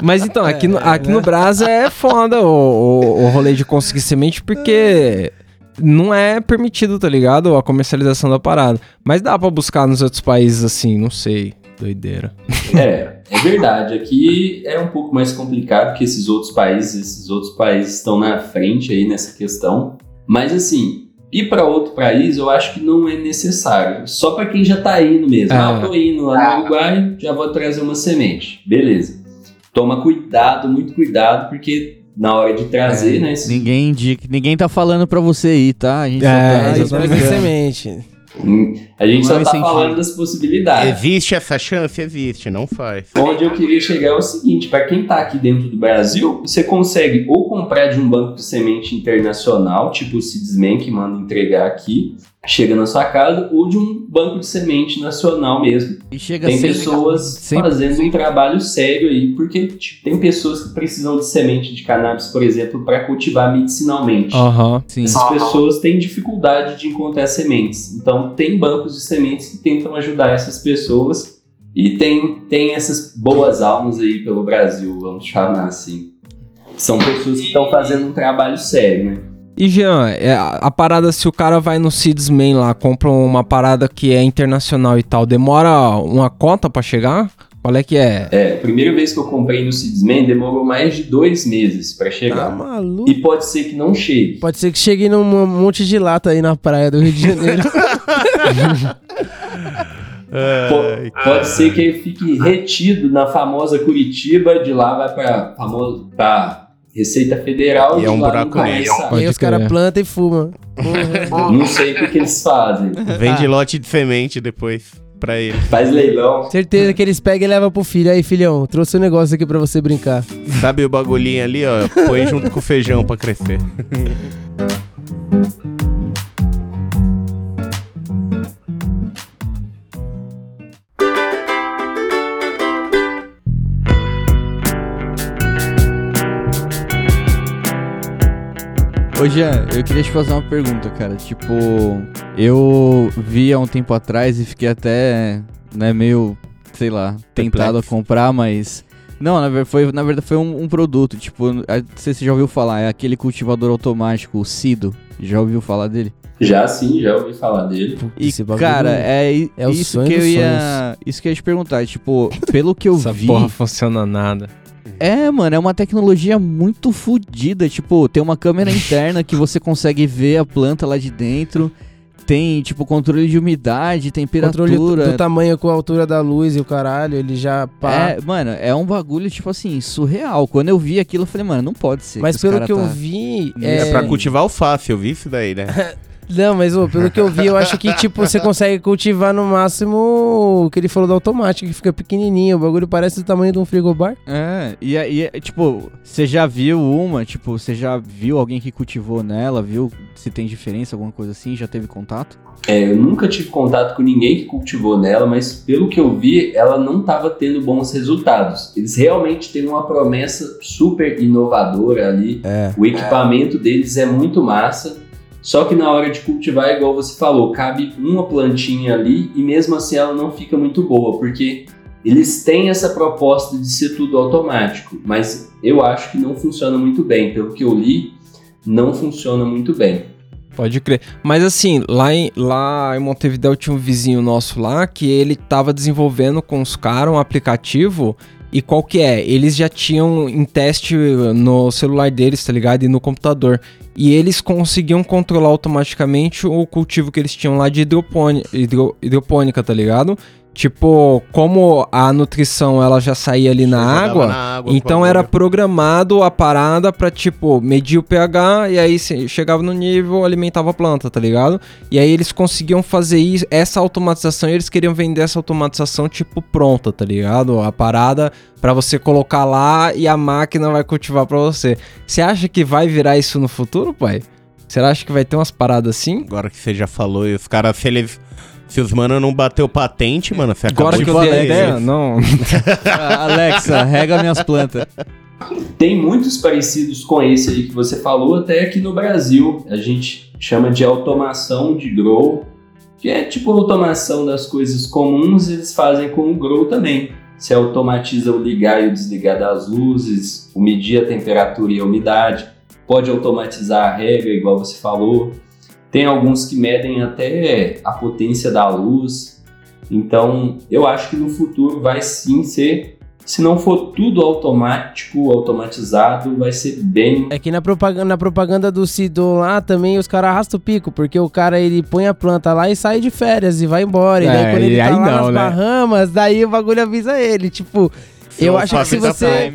Mas então, aqui, É, no, aqui né? no Brasa é foda o, o, o rolê de conseguir semente, porque não é permitido, tá ligado? A comercialização da parada. Mas dá pra buscar nos outros países assim, não sei. Doideira. É, é verdade. Aqui é um pouco mais complicado que esses outros países. Esses outros países estão na frente aí nessa questão. Mas assim, ir para outro país eu acho que não é necessário. Só para quem já tá indo mesmo. É. Ah, eu tô indo lá no Uruguai, já vou trazer uma semente. Beleza. Toma cuidado, muito cuidado, porque na hora de trazer, né? esses- Ninguém indica, ninguém tá falando pra você ir, tá? A gente É, só tá Ah, é A gente Não só é tá incentivo. falando das possibilidades. Existe essa chance? Existe, não faz. Onde eu queria chegar é o seguinte, para quem tá aqui dentro do Brasil, você consegue ou comprar de um banco de semente internacional, tipo o Cidesman que manda entregar aqui, chega na sua casa, ou de um banco de semente nacional mesmo. E chega Tem pessoas sempre- fazendo um trabalho sério aí, porque tipo, tem pessoas que precisam de semente de cannabis, por exemplo, para cultivar medicinalmente. Sim. Essas pessoas têm dificuldade de encontrar sementes. Então, tem bancos de sementes que tentam ajudar essas pessoas. E tem, tem essas boas almas aí pelo Brasil, vamos chamar assim. São pessoas que estão fazendo um trabalho sério, né? E Jean, é, a, parada, se o cara vai no Seedsman lá, compra uma parada que é internacional e tal, demora uma cota pra chegar? Qual é que é? É, a primeira vez que eu comprei no Seedsman demorou mais de dois meses para Tá chegar. maluco. E pode ser que não chegue. Pode ser que chegue num monte de lata aí na praia do Rio de Janeiro. Po- pode ser que ele fique retido na famosa Curitiba, de lá vai para famoso pra Receita Federal E é um buraco negro. Pode os caras plantam e fumam. Não sei o que, que eles fazem. Vende lote de semente depois pra ele. Faz leilão. Certeza que eles pegam e levam pro filho. Aí, filhão, trouxe um negócio aqui pra você brincar. Sabe o bagulhinho ali, ó? Põe junto com o feijão pra crescer. Ô Jean, eu queria te fazer uma pergunta, cara. Tipo, eu vi há um tempo atrás e fiquei até, né, meio, sei lá, tentado a Perplexo. comprar, mas. Não, na verdade foi, na verdade foi um, um produto. Tipo, não sei se você já ouviu falar, é aquele cultivador automático, o Cido. Já ouviu falar dele? Já sim, já ouvi falar dele. E, Esse bagulho cara, é, i- é o isso sonho que eu dos ia. Isso que eu ia te perguntar. Tipo, pelo que eu Essa vi. porra funciona nada. É, mano, é uma tecnologia muito fodida. Tipo, tem uma câmera interna que você consegue ver a planta lá de dentro. Tem, tipo, controle de umidade, temperatura. Controle do tamanho com a altura da luz e o caralho, ele já pá. É, mano, é um bagulho, tipo assim, surreal. Quando eu vi aquilo, eu falei, mano, não pode ser. Mas pelo que eu tá- vi. É, É... pra cultivar alface, eu vi isso daí, né? Não, mas ô, pelo que eu vi, eu acho que, tipo, você consegue cultivar no máximo o que ele falou do automático, que fica pequenininho. O bagulho parece do tamanho de um frigobar. É, e aí, é, tipo, você já viu uma, tipo, você já viu alguém que cultivou nela, viu se tem diferença, alguma coisa assim, já teve contato? É, eu nunca tive contato com ninguém que cultivou nela, mas pelo que eu vi, ela não estava tendo bons resultados. Eles realmente têm uma promessa super inovadora ali. É. O equipamento deles é muito massa. Só que na hora de cultivar, igual você falou, cabe uma plantinha ali e mesmo assim ela não fica muito boa, porque eles têm essa proposta de ser tudo automático, mas eu acho que não funciona muito bem. Pelo que eu li, não funciona muito bem. Pode crer. Mas assim, lá em, lá em Montevideo tinha um vizinho nosso lá que ele tava desenvolvendo com os caras um aplicativo. E qual que é? Eles já tinham em teste no celular deles, tá ligado? E no computador. E eles conseguiam controlar automaticamente o cultivo que eles tinham lá de hidropônica, hidro, hidropônica tá ligado? Tipo, como a nutrição ela já saía ali na água, na água, então era programado a parada pra, tipo, medir o pH e aí se- chegava no nível, alimentava a planta, tá ligado? E aí eles conseguiam fazer isso, essa automatização e eles queriam vender essa automatização, tipo, pronta, tá ligado? A parada pra você colocar lá e a máquina vai cultivar pra você. Você acha que vai virar isso no futuro, pai? Acha que vai ter umas paradas assim? Agora que você já falou, e os caras, se eles. Se os mano não bateu patente, mano, você acabou Agora de que eu dei a ideia? Não. Alexa, rega minhas plantas. Tem muitos parecidos com esse aí que você falou, até aqui no Brasil. A gente chama de automação de grow, que é tipo automação das coisas comuns, eles fazem com o grow também. Você automatiza o ligar e o desligar das luzes, o medir a temperatura e a umidade, pode automatizar a rega, igual você falou. Tem alguns que medem até a potência da luz. Então, eu acho que no futuro vai sim ser se não for tudo automático, automatizado, vai ser bem. É que na propaganda, na propaganda do Sidon lá também os caras arrastam o pico, porque o cara ele põe a planta lá e sai de férias e vai embora. e daí É, quando ele e tá aí lá não, nas né? Bahamas, daí o bagulho avisa ele. Tipo, eu acho que se você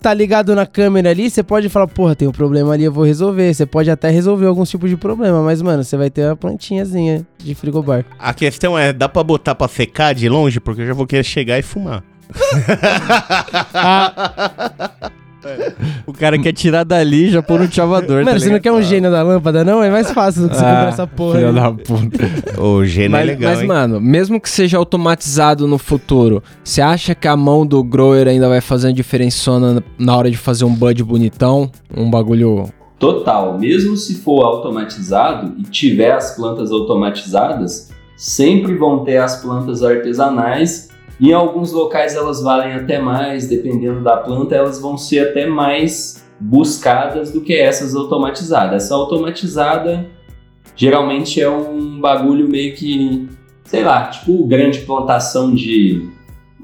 tá ligado na câmera ali, você pode falar, porra, tem um problema ali, eu vou resolver. Você pode até resolver alguns tipos de problema, mas, mano, você vai ter uma plantinhazinha de frigobar. A questão é, dá pra botar pra secar de longe? Porque eu já vou querer chegar e fumar. O cara quer tirar dali e já pôr no chavador, Mano, tá você não quer um gênio da lâmpada, não? É mais fácil do que você comprar essa porra. filha aí. da puta. O gênio é Mas, legal, mas, hein? mano, mesmo que seja automatizado no futuro, você acha que a mão do grower ainda vai fazer uma diferençona na hora de fazer um bud bonitão? Um bagulho. Total, mesmo se for automatizado e tiver as plantas automatizadas, sempre vão ter as plantas artesanais em alguns locais elas valem até mais, dependendo da planta, elas vão ser até mais buscadas do que essas automatizadas. Essa automatizada geralmente é um bagulho meio que, sei lá, tipo grande plantação de.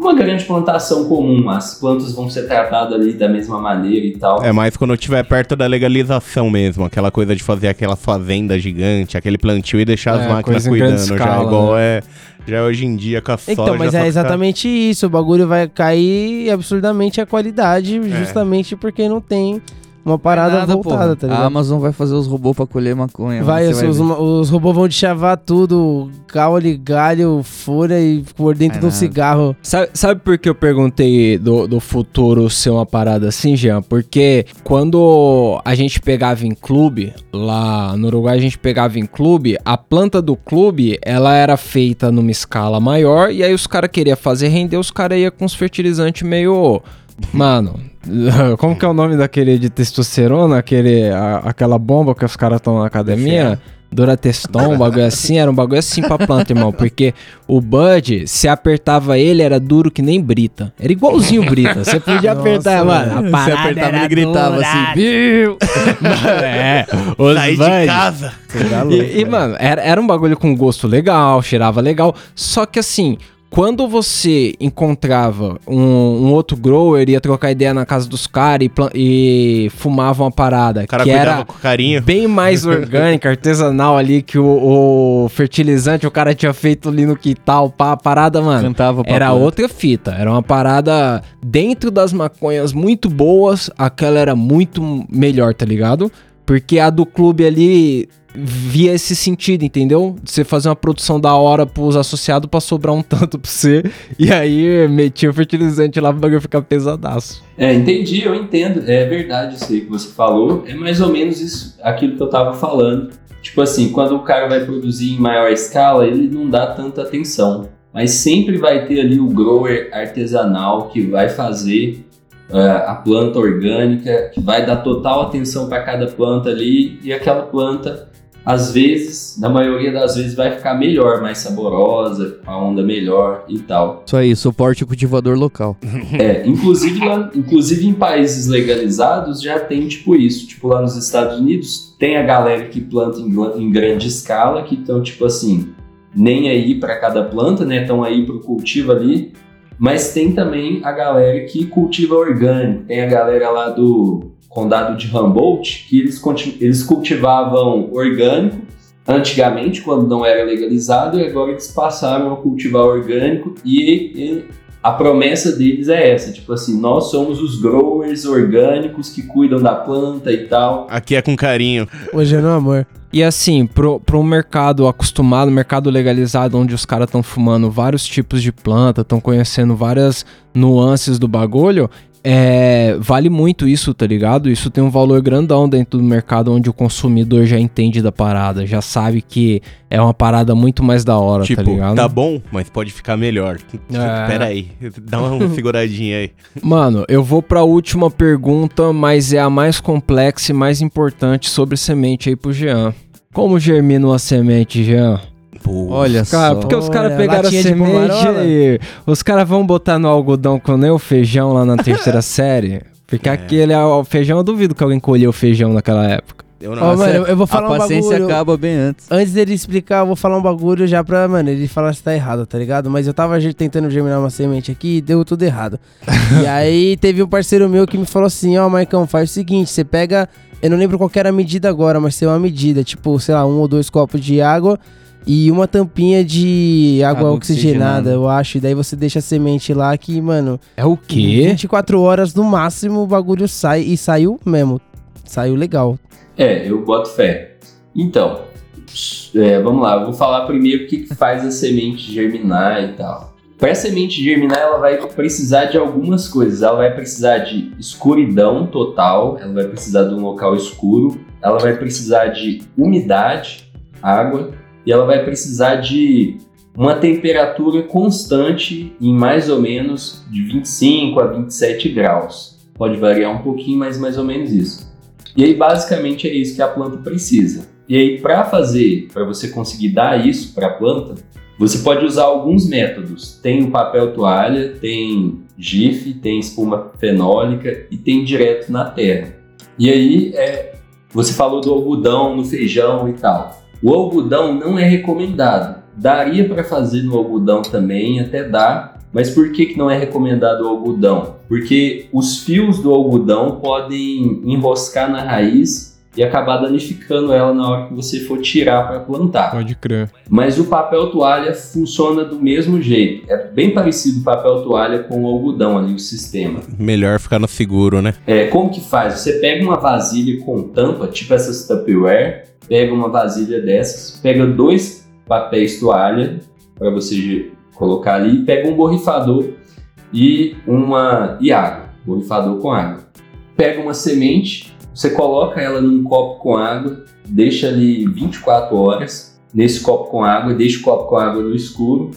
Uma grande plantação comum, as plantas vão ser tratadas ali da mesma maneira e tal. É mais quando eu estiver perto da legalização mesmo. Aquela coisa de fazer aquela fazenda gigante, aquele plantio e deixar as É, máquinas em grande cuidando. já escala, igual é. Já é hoje em dia com a soja. Então, mas é ficar- exatamente isso. O bagulho vai cair absurdamente a qualidade, justamente porque não tem uma parada Nada, voltada, porra. tá A ligado? Amazon vai fazer os robôs pra colher maconha. Vai, os, ver. os, os robôs vão te chavar tudo, caule, galho, folha e por dentro Vai de um nada. cigarro. Sabe, sabe por que eu perguntei do, do futuro ser uma parada assim, Jean? Porque quando a gente pegava em clube, lá no Uruguai a gente pegava em clube, a planta do clube, ela era feita numa escala maior, e aí os caras queriam fazer render, os caras iam com os fertilizantes meio... Mano, como que é o nome daquele de testosterona, aquele, a- aquela bomba que os caras estão na academia? Durateston, um bagulho assim, era um bagulho assim pra planta, irmão. Porque o Bud, se apertava ele, era duro que nem Brita. Era igualzinho Brita. Você podia apertar, mano. A Você apertava ele gritava dura. assim, viu? é, os Sair de Bud. casa. E, e, mano, era, era um bagulho com gosto legal, cheirava legal. Só que assim, quando você encontrava um, um outro grower, ia trocar ideia na casa dos caras e, e fumava uma parada O cara que era com carinho. bem mais orgânica, artesanal ali, que o, o fertilizante o cara tinha feito ali no quintal, pá, a parada, mano. Cantava pra Era planta. outra fita, era uma parada dentro das maconhas muito boas, aquela era muito melhor, tá ligado? Porque a do clube ali via esse sentido, entendeu? De você fazer uma produção da hora pros associados pra sobrar um tanto pra você, e aí metia o fertilizante lá pro bagulho ficar pesadaço. É, entendi, eu entendo. É verdade isso aí que você falou. É mais ou menos isso, aquilo que eu tava falando. Tipo assim, quando o cara vai produzir em maior escala, ele não dá tanta atenção. Mas sempre vai ter ali o grower artesanal que vai fazer é, a planta orgânica, que vai dar total atenção para cada planta ali e aquela planta às vezes, na maioria das vezes, vai ficar melhor, mais saborosa, a onda melhor e tal. Isso aí, suporte o cultivador local. É, inclusive, lá, inclusive em países legalizados já tem tipo isso. Tipo, lá nos Estados Unidos tem a galera que planta em, em grande escala, que estão, tipo assim, nem aí para cada planta, né? Estão aí pro cultivo ali. Mas tem também a galera que cultiva orgânico. Tem a galera lá do condado de Humboldt, que eles, eles cultivavam orgânico antigamente, quando não era legalizado, e agora eles passaram a cultivar orgânico e, e a promessa deles é essa, tipo assim, nós somos os growers orgânicos que cuidam da planta e tal. Aqui é com carinho. Hoje é no amor. E assim, pro, pro mercado acostumado, mercado legalizado, onde os caras estão fumando vários tipos de planta, estão conhecendo várias nuances do bagulho, é, vale muito isso, tá ligado? Isso tem um valor grandão dentro do mercado onde o consumidor já entende da parada, já sabe que é uma parada muito mais da hora, tipo, tá ligado? tá bom, mas pode ficar melhor. É. Pera aí, dá uma seguradinha aí. Mano, eu vou pra última pergunta, mas é a mais complexa e mais importante sobre semente aí pro Jean. Como germina uma semente, Jean? Pô, Olha Cara, só. porque os caras pegaram a semente e os caras vão botar no algodão com nem o feijão lá na terceira série. Porque aquele o feijão, eu duvido que alguém colheu o feijão naquela época. eu não. mano, eu, eu vou falar a um paciência bagulho. acaba bem antes. Antes dele explicar, eu vou falar um bagulho já pra, mano, ele falar se tá errado, tá ligado? Mas eu tava tentando germinar uma semente aqui e deu tudo errado. e aí teve um parceiro meu que me falou assim, ó, Maicão, faz o seguinte, você pega, eu não lembro qual que era a medida agora, mas tem uma medida, tipo, sei lá, um ou dois copos de água e uma tampinha de água, Água oxigenada, eu acho. E daí você deixa a semente lá que, mano, É o quê? 24 horas no máximo o bagulho sai e saiu mesmo. Saiu legal. É, eu boto fé. Então, é, vamos lá, eu vou falar primeiro o que, que faz a semente germinar e tal. Para a semente germinar, ela vai precisar de algumas coisas. Ela vai precisar de escuridão total, ela vai precisar de um local escuro, ela vai precisar de umidade, água, e ela vai precisar de uma temperatura constante em mais ou menos de 25 a 27 graus. Pode variar um pouquinho, mas mais ou menos isso. E aí, basicamente, é isso que a planta precisa. E aí, para fazer, para você conseguir dar isso para a planta, você pode usar alguns métodos. Tem o papel toalha, tem GIF, tem espuma fenólica e tem direto na terra. E aí, é, você falou do algodão no feijão e tal. O algodão não é recomendado. Daria para fazer no algodão também, até dá, mas por que, que não é recomendado o algodão? Porque os fios do algodão podem enroscar na raiz e acabar danificando ela na hora que você for tirar para plantar. Pode crer. Mas o papel toalha funciona do mesmo jeito. É bem parecido o papel toalha com o algodão ali, o sistema. Melhor ficar no seguro, né? É, como que faz? Você pega uma vasilha com tampa, tipo essas Tupperware, pega uma vasilha dessas, pega dois papéis toalha para você colocar ali, pega um borrifador e uma e água, borrifador com água. Pega uma semente, você coloca ela num copo com água, deixa ali 24 horas nesse copo com água, deixa o copo com água no escuro.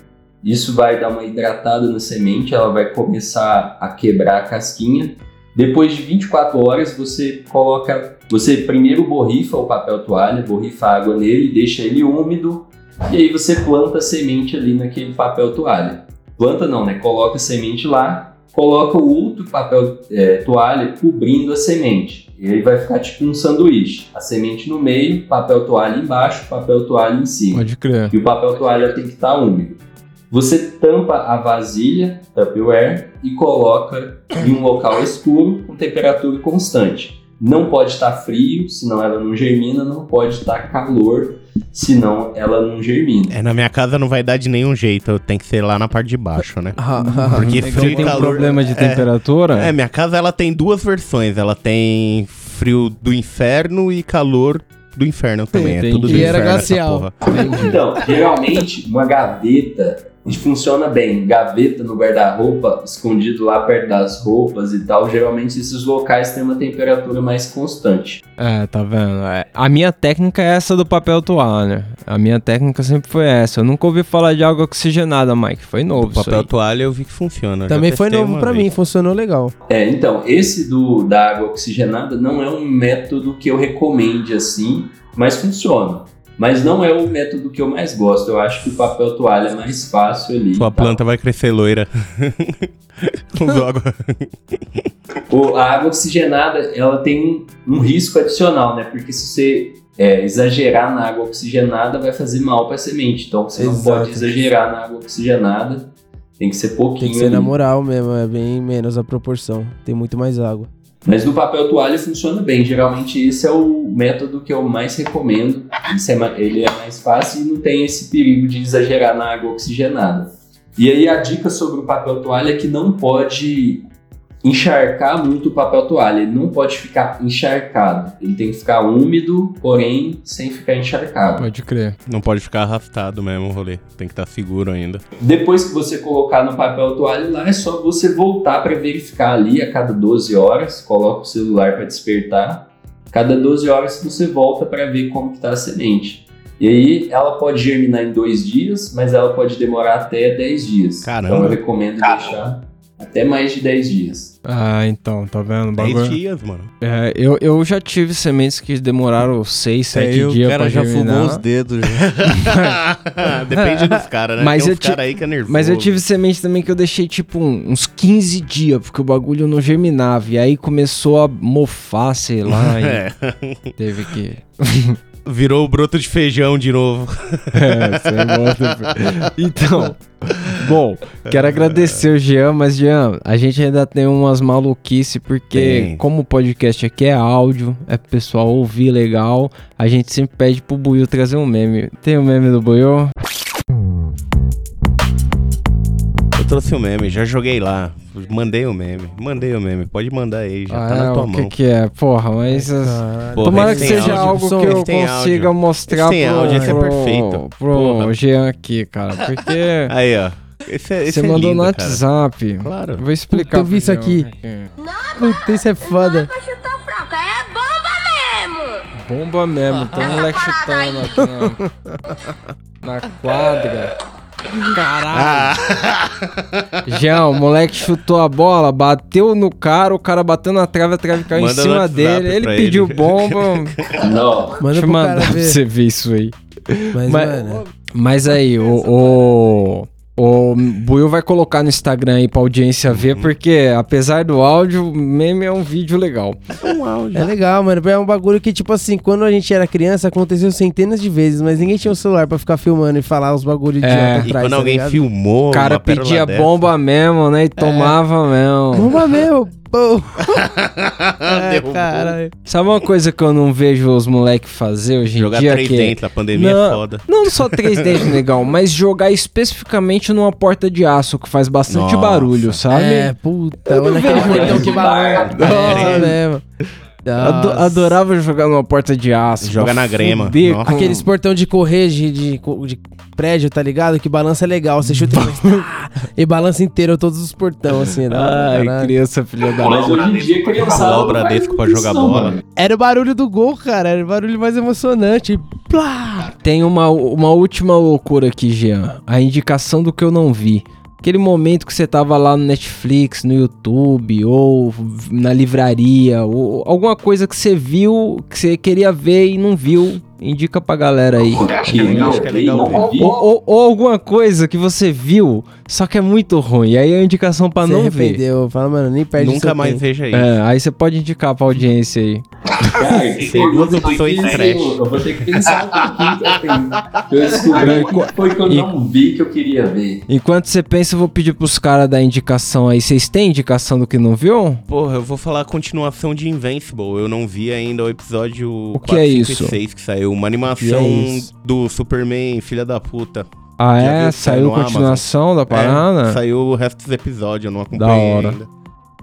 Isso vai dar uma hidratada na semente, ela vai começar a quebrar a casquinha. Depois de 24 horas, você coloca, você primeiro borrifa o papel toalha, borrifa água nele, deixa ele úmido e aí você planta a semente ali naquele papel toalha. Planta não, né? Coloca a semente lá, coloca o outro papel é, toalha cobrindo a semente. E aí vai ficar tipo um sanduíche. A semente no meio, papel toalha embaixo, papel toalha em cima. Pode crer. E o papel toalha tem que estar úmido. Você tampa a vasilha, Tupperware, e coloca em um local escuro com temperatura constante. Não pode estar frio, senão ela não germina, não pode estar calor, senão ela não germina. É, na minha casa não vai dar de nenhum jeito, tem que ser lá na parte de baixo, né? Porque Você frio e tem um calor... problema de é, temperatura? É, minha casa ela tem duas versões. Ela tem frio do inferno e calor do inferno também. É Entendi. tudo do E era inferno essa glacial. porra. Então, geralmente, uma gaveta funciona bem. Gaveta no guarda-roupa, escondido lá perto das roupas e tal. Geralmente, esses locais têm uma temperatura mais constante. É, tá vendo? É, A minha técnica é essa do papel toalha. A minha técnica sempre foi essa. Eu nunca ouvi falar de água oxigenada, Mike. Foi novo O papel toalha eu vi que funciona. Também foi novo vez. mim, funcionou legal. É, então, esse do da água oxigenada não é um método que eu recomende assim, mas funciona. Mas não é o método que eu mais gosto. Eu acho que o papel toalha é mais fácil ali. Sua tá? planta vai crescer loira. Usou água. O- a água oxigenada, ela tem um, um risco adicional, né? Porque se você é, exagerar na água oxigenada, vai fazer mal para a semente. Então você não Exato. pode exagerar na água oxigenada. Tem que ser pouquinho. Tem que ser ali. na moral mesmo, é bem menos a proporção. Tem muito mais água. Mas no papel toalha funciona bem. Geralmente esse é o método que eu mais recomendo. É ele é mais fácil e não tem esse perigo de exagerar na água oxigenada. E aí a dica sobre o papel toalha é que não pode encharcar muito o papel toalha. Ele não pode ficar encharcado. Ele tem que ficar úmido, porém sem ficar encharcado. Pode crer. Não pode ficar arrastado mesmo o rolê. Tem que estar seguro ainda. Depois que você colocar no papel toalha lá, é só você voltar para verificar ali a cada 12 horas. Coloca o celular para despertar. Cada 12 horas você volta para ver como que tá a semente. E aí ela pode germinar em dois dias, mas ela pode demorar até 10 dias. Caramba. Então eu recomendo deixar até mais de 10 dias. Ah, então, tá vendo? O 10 bagulho- dias, mano. É, eu, eu já tive sementes que demoraram 6, 7 Aí dias o cara pra já germinar. fumou os dedos. Depende dos caras, né? Mas Tem eu cara aí que é nervoso. Mas eu tive semente também que eu deixei tipo um- uns 15 dias, porque o bagulho não germinava. E aí começou a mofar, sei lá, e É. teve que. Virou o broto de feijão de novo. É, sem. Então, bom, quero agradecer o Jean, mas Jean, a gente ainda tem umas maluquice, porque Tem. como o podcast aqui é áudio, é pro pessoal ouvir legal, a gente sempre pede pro Buiu trazer um meme. Tem o meme do Buiu? Trouxe o meme, já joguei lá. Mandei o meme. Mandei o meme. Pode mandar aí, já ah, tá é, na tua o que mão. que é? Porra, mas... as- Porra, Tomara que seja áudio. algo que eu consiga áudio. mostrar Esse pro, áudio, esse é pro, perfeito. pro Porra. Jean aqui, cara, porque Aí, ó. Esse é, esse você é mandou lindo, no cara. WhatsApp. Claro. Vou explicar. Eu vi isso aqui. o que que é. Puta, isso é foda. É bomba mesmo! Bomba mesmo, tem um moleque chutando aqui na, na quadra. Caralho. Jean, o moleque chutou a bola, bateu no cara, o cara bateu na trave, a trave caiu Manda em cima dele, ele pediu ele. bomba. Não. Manda Deixa eu mandar cara pra você ver isso aí. Mas, Mas- mano, Mas aí, o, o, o Buiu vai colocar no Instagram aí pra audiência ver, porque apesar do áudio, o meme é um vídeo legal. é legal, mano. É um bagulho que, tipo assim, quando a gente era criança, aconteceu centenas de vezes, mas ninguém tinha um celular pra ficar filmando e falar os bagulhos de É. idiota E atrás, quando tá alguém ligado? filmou. O cara pedia dessa- bomba mesmo, né? E tomava mesmo. Bomba meu, pô. Ah, Derrubou. caralho. Sabe uma coisa que eu não vejo os moleques fazer hoje em Jogar dia? três que... dentro, a pandemia Não. é foda. Não só três dentes, legal, mas jogar especificamente numa porta de aço que faz bastante Nossa. barulho, sabe? É, puta, Eu olha aquele portão que balança. Nossa. É, mesmo. Ado- Nossa. adorava jogar numa porta de aço. Joga pra na grema. com- Aqueles portão de correr de, de, de prédio, tá ligado? Que balança legal. Você chuta e, faz balança inteiro todos os portões, assim. né? Ai, Caralho. criança filha da Mas hoje em dia, criançada. Faz Bradesco pra jogar bola. mano. Era o barulho do gol, cara. Era o barulho mais emocionante. Plá! Tem uma, uma última loucura aqui, Jean. A indicação do que eu não vi. Aquele momento que você tava lá no Netflix, no YouTube, ou na livraria, ou alguma coisa que você viu, que você queria ver e não viu. Indica pra galera aí. Que legal, acho que é legal ver. Ou, ou- ou alguma coisa que você viu, só que é muito ruim. Aí é a indicação pra Você não ver. arrependeu. Fala, mano, nem perde Nunca mais tempo. veja isso. É, aí você pode indicar pra audiência aí. Cara, que Tem duas opções trash. Eu vou ter que pensar um pouquinho pensar. Eu descobri o que foi que eu não vi que eu queria ver. Enquanto você pensa, eu vou pedir pros caras dar indicação aí. Vocês têm indicação do que não viu? Porra, eu vou falar a continuação de Invincible. Eu não vi ainda o episódio O que é 5 isso? e 6 que saiu. Uma animação Que é do Superman, filha da puta. Ah, Já é? viu que saiu Saiu no continuação da parada? É, saiu o resto dos episódios, eu não acompanhei hora. ainda.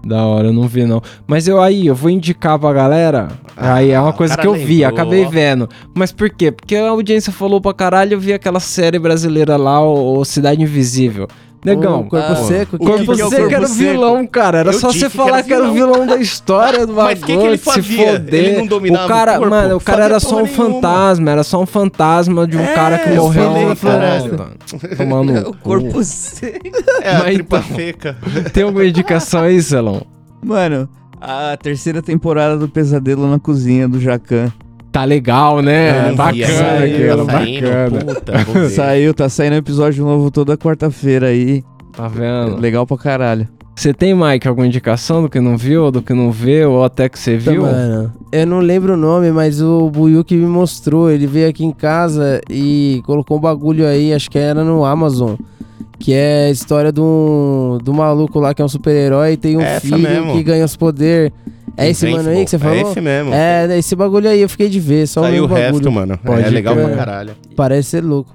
Da hora, eu não vi não. Mas eu aí, eu vou indicar pra galera. aí é uma Ah, coisa que eu cara vi, lembrou. acabei vendo. Mas por quê? Porque a audiência falou pra caralho, eu vi aquela série brasileira lá, o, o Cidade Invisível. Negão, Ô, corpo Ah, seco. o que Corpo que que é o Seco Corpo era o Seco? vilão, cara. Era Eu só você falar que era o vilão da história do bagulho. Mas que que ele se fazia? foder. Ele não dominava o cara, o corpo? Mano, o cara Fazia era só um nenhuma. fantasma. Era só um fantasma de um É, cara que eu morreu falei, na floresta. Tomando o corpo seco. É, a tripa então. seca. Tem alguma indicação aí, Celão? Mano, a terceira temporada do Pesadelo na Cozinha do Jacan. Tá legal, né? Vi bacana aí, aquilo, tá saindo, bacana. Puta. Saiu, tá saindo episódio novo toda quarta-feira aí. Tá vendo? Legal pra caralho. Você tem, Mike, alguma indicação do que não viu, do que não vê, ou até que você viu? mano, eu não lembro o nome, mas o Buyuki me mostrou. Ele veio aqui em casa e colocou um bagulho aí, acho que era no Amazon. Que é a história do, do maluco lá que é um super-herói e tem um Essa filho mesmo. que ganha os poderes. É esse mano aí que você falou? É esse mesmo. É, esse bagulho aí, eu fiquei de ver, só Saiu o o bagulho. resto, mano. Pode é legal crer. pra caralho. Parece ser louco.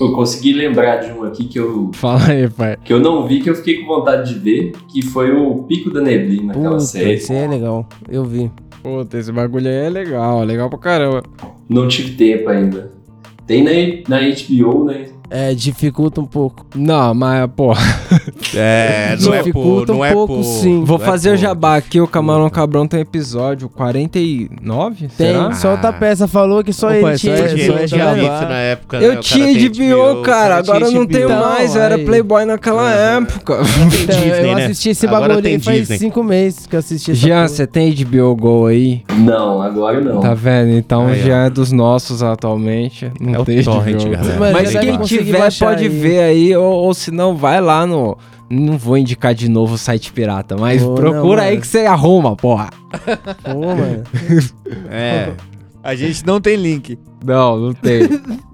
Eu consegui lembrar de um aqui que eu, Fala aí, pai. que eu não vi, que eu fiquei com vontade de ver, que foi o Pico da Neblina, aquela Puta, série. esse é legal. Eu vi. Puta, esse bagulho aí é legal, legal pra caramba. Não tive tempo ainda. Tem na, na HBO, né? É, dificulta um pouco. Não, mas, pô, É, não é por... Dificulta um Não é pouco, por... sim. vou não é fazer o jabá aqui, o Camarão Cabrão tem episódio 49, Tem, será? só outra peça falou que só Opa, ele é só tinha. ele Porque Só ele tinha jabá. na época, né? Eu O cara tinha tem HBO, cara, agora não tenho HBO. mais, eu era. Playboy naquela época. Tem Então, Disney, eu né? assisti esse Agora bagulho tem aí faz Disney. cinco meses que eu assisti Jean, você tem HBO Go aí? Não, agora não. Tá vendo? Então já é dos nossos atualmente. Não É tem galera. Mas quem tiver pode aí. ver aí, ou, ou se não, vai lá no. Não vou indicar de novo o site pirata, mas procura não, aí que você arruma, porra. Pô, mano. É. A gente não tem link. Não, não tem.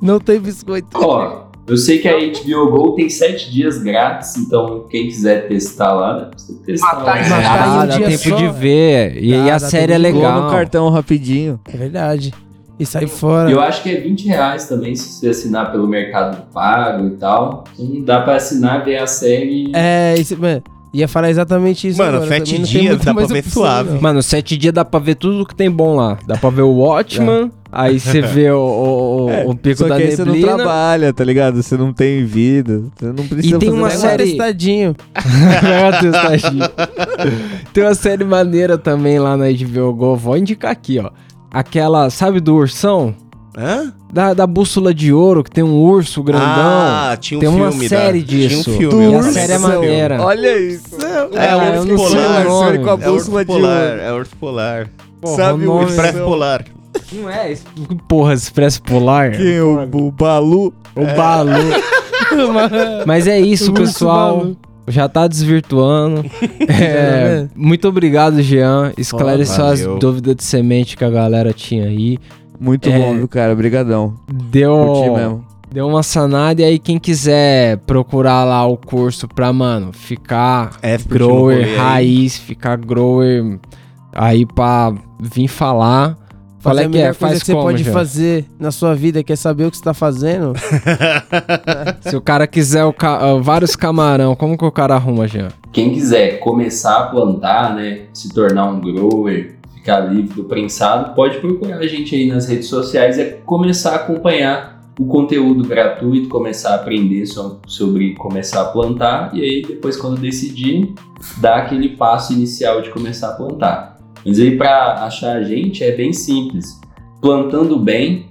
Não tem biscoito. Ó, eu sei que a HBO Go tem 7 dias grátis, então quem quiser testar lá, né? Precisa testar lá. Matar em Ah, um dá dia tempo só. de ver. E, Dá, e a dá série é legal. no cartão rapidinho. É verdade. E sai fora. Eu acho que é 20 reais também se você assinar pelo Mercado Pago e tal. Então dá pra assinar, ver a série. É, isso, mano. Ia falar exatamente isso Mano, agora, sete também não tem dias dá pra ver opção, suave. não. Mano, sete dias dá pra ver tudo que tem bom lá. Dá pra ver o Watchman, aí você vê o, o, o- o Pico Só da que aí você não Neblina. trabalha, tá ligado? Você não tem vida. Você não precisa E tem fazer uma um série- testadinho. Tem uma série maneira também lá na HBO Go. Vou indicar aqui, ó. Aquela, sabe do ursão? Hã? Da, da bússola de ouro, que tem um urso grandão. Ah, tinha um Tem uma filme série da... disso. Tinha um filme. Do eu urso. lembro A série é maneira. Olha isso. É, o eu urso polar. o nome. série com a É o urso bússola de polar. ouro. É o urso polar. Porra, Sabe o nome- Expresso polar. Não é? isso- Porra, Expresso Polar? Quem? O, o Balu? O Balu. Mas é isso, pessoal. Já tá desvirtuando. É, muito obrigado, Jean. Esclareceu as dúvidas de semente que a galera tinha aí. Muito É. bom, viu, cara? Obrigadão. Deu, Curti mesmo. deu uma sanada. E aí, quem quiser procurar lá o curso pra, mano, ficar no rolê grower aí. raiz, ficar grower aí pra vir falar. Qual Fazer é a que é? coisa Faz que você como, pode Jean? fazer na sua vida, quer saber o que você tá fazendo? Se o cara quiser o ca- ah, vários camarão, como que o cara arruma, Jean? Quem quiser começar a plantar, né? Se tornar um grower, ficar livre do prensado, pode procurar a gente aí nas redes sociais e começar a acompanhar o conteúdo gratuito, começar a aprender so- sobre começar a plantar e aí depois quando decidir, dar aquele passo inicial de começar a plantar. Mas aí para achar a gente é bem simples. Plantando bem,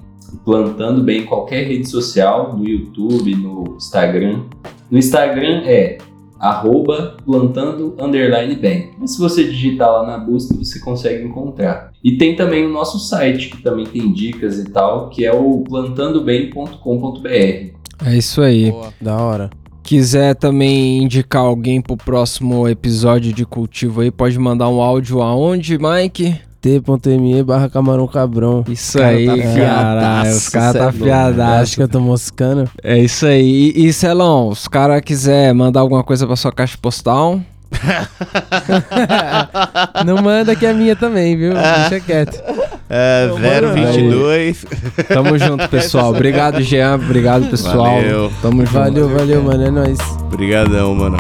plantando bem em qualquer rede social, no YouTube, no Instagram. No Instagram é arroba plantando underline bem. Mas se você digitar lá na busca, você consegue encontrar. E tem também o nosso site, que também tem dicas e tal, que é o plantandobem.com.br. É isso aí. Da hora. Quiser também indicar alguém pro próximo episódio de cultivo aí, pode mandar um áudio aonde, Mike? T.me barra camarão cabrão. Isso cara aí, tá caralho. Os caras tá é. Acho fiadaço. que eu tô moscando. É isso aí. E, e Celão, os caras quiser mandar alguma coisa pra sua caixa postal, Não manda que é minha também, viu? Deixa quieto. É, 022. tamo junto, pessoal. Obrigado, Jean. Obrigado, pessoal. Valeu. Tamo junto. Valeu, valeu, mano. É nóis. Obrigadão, mano.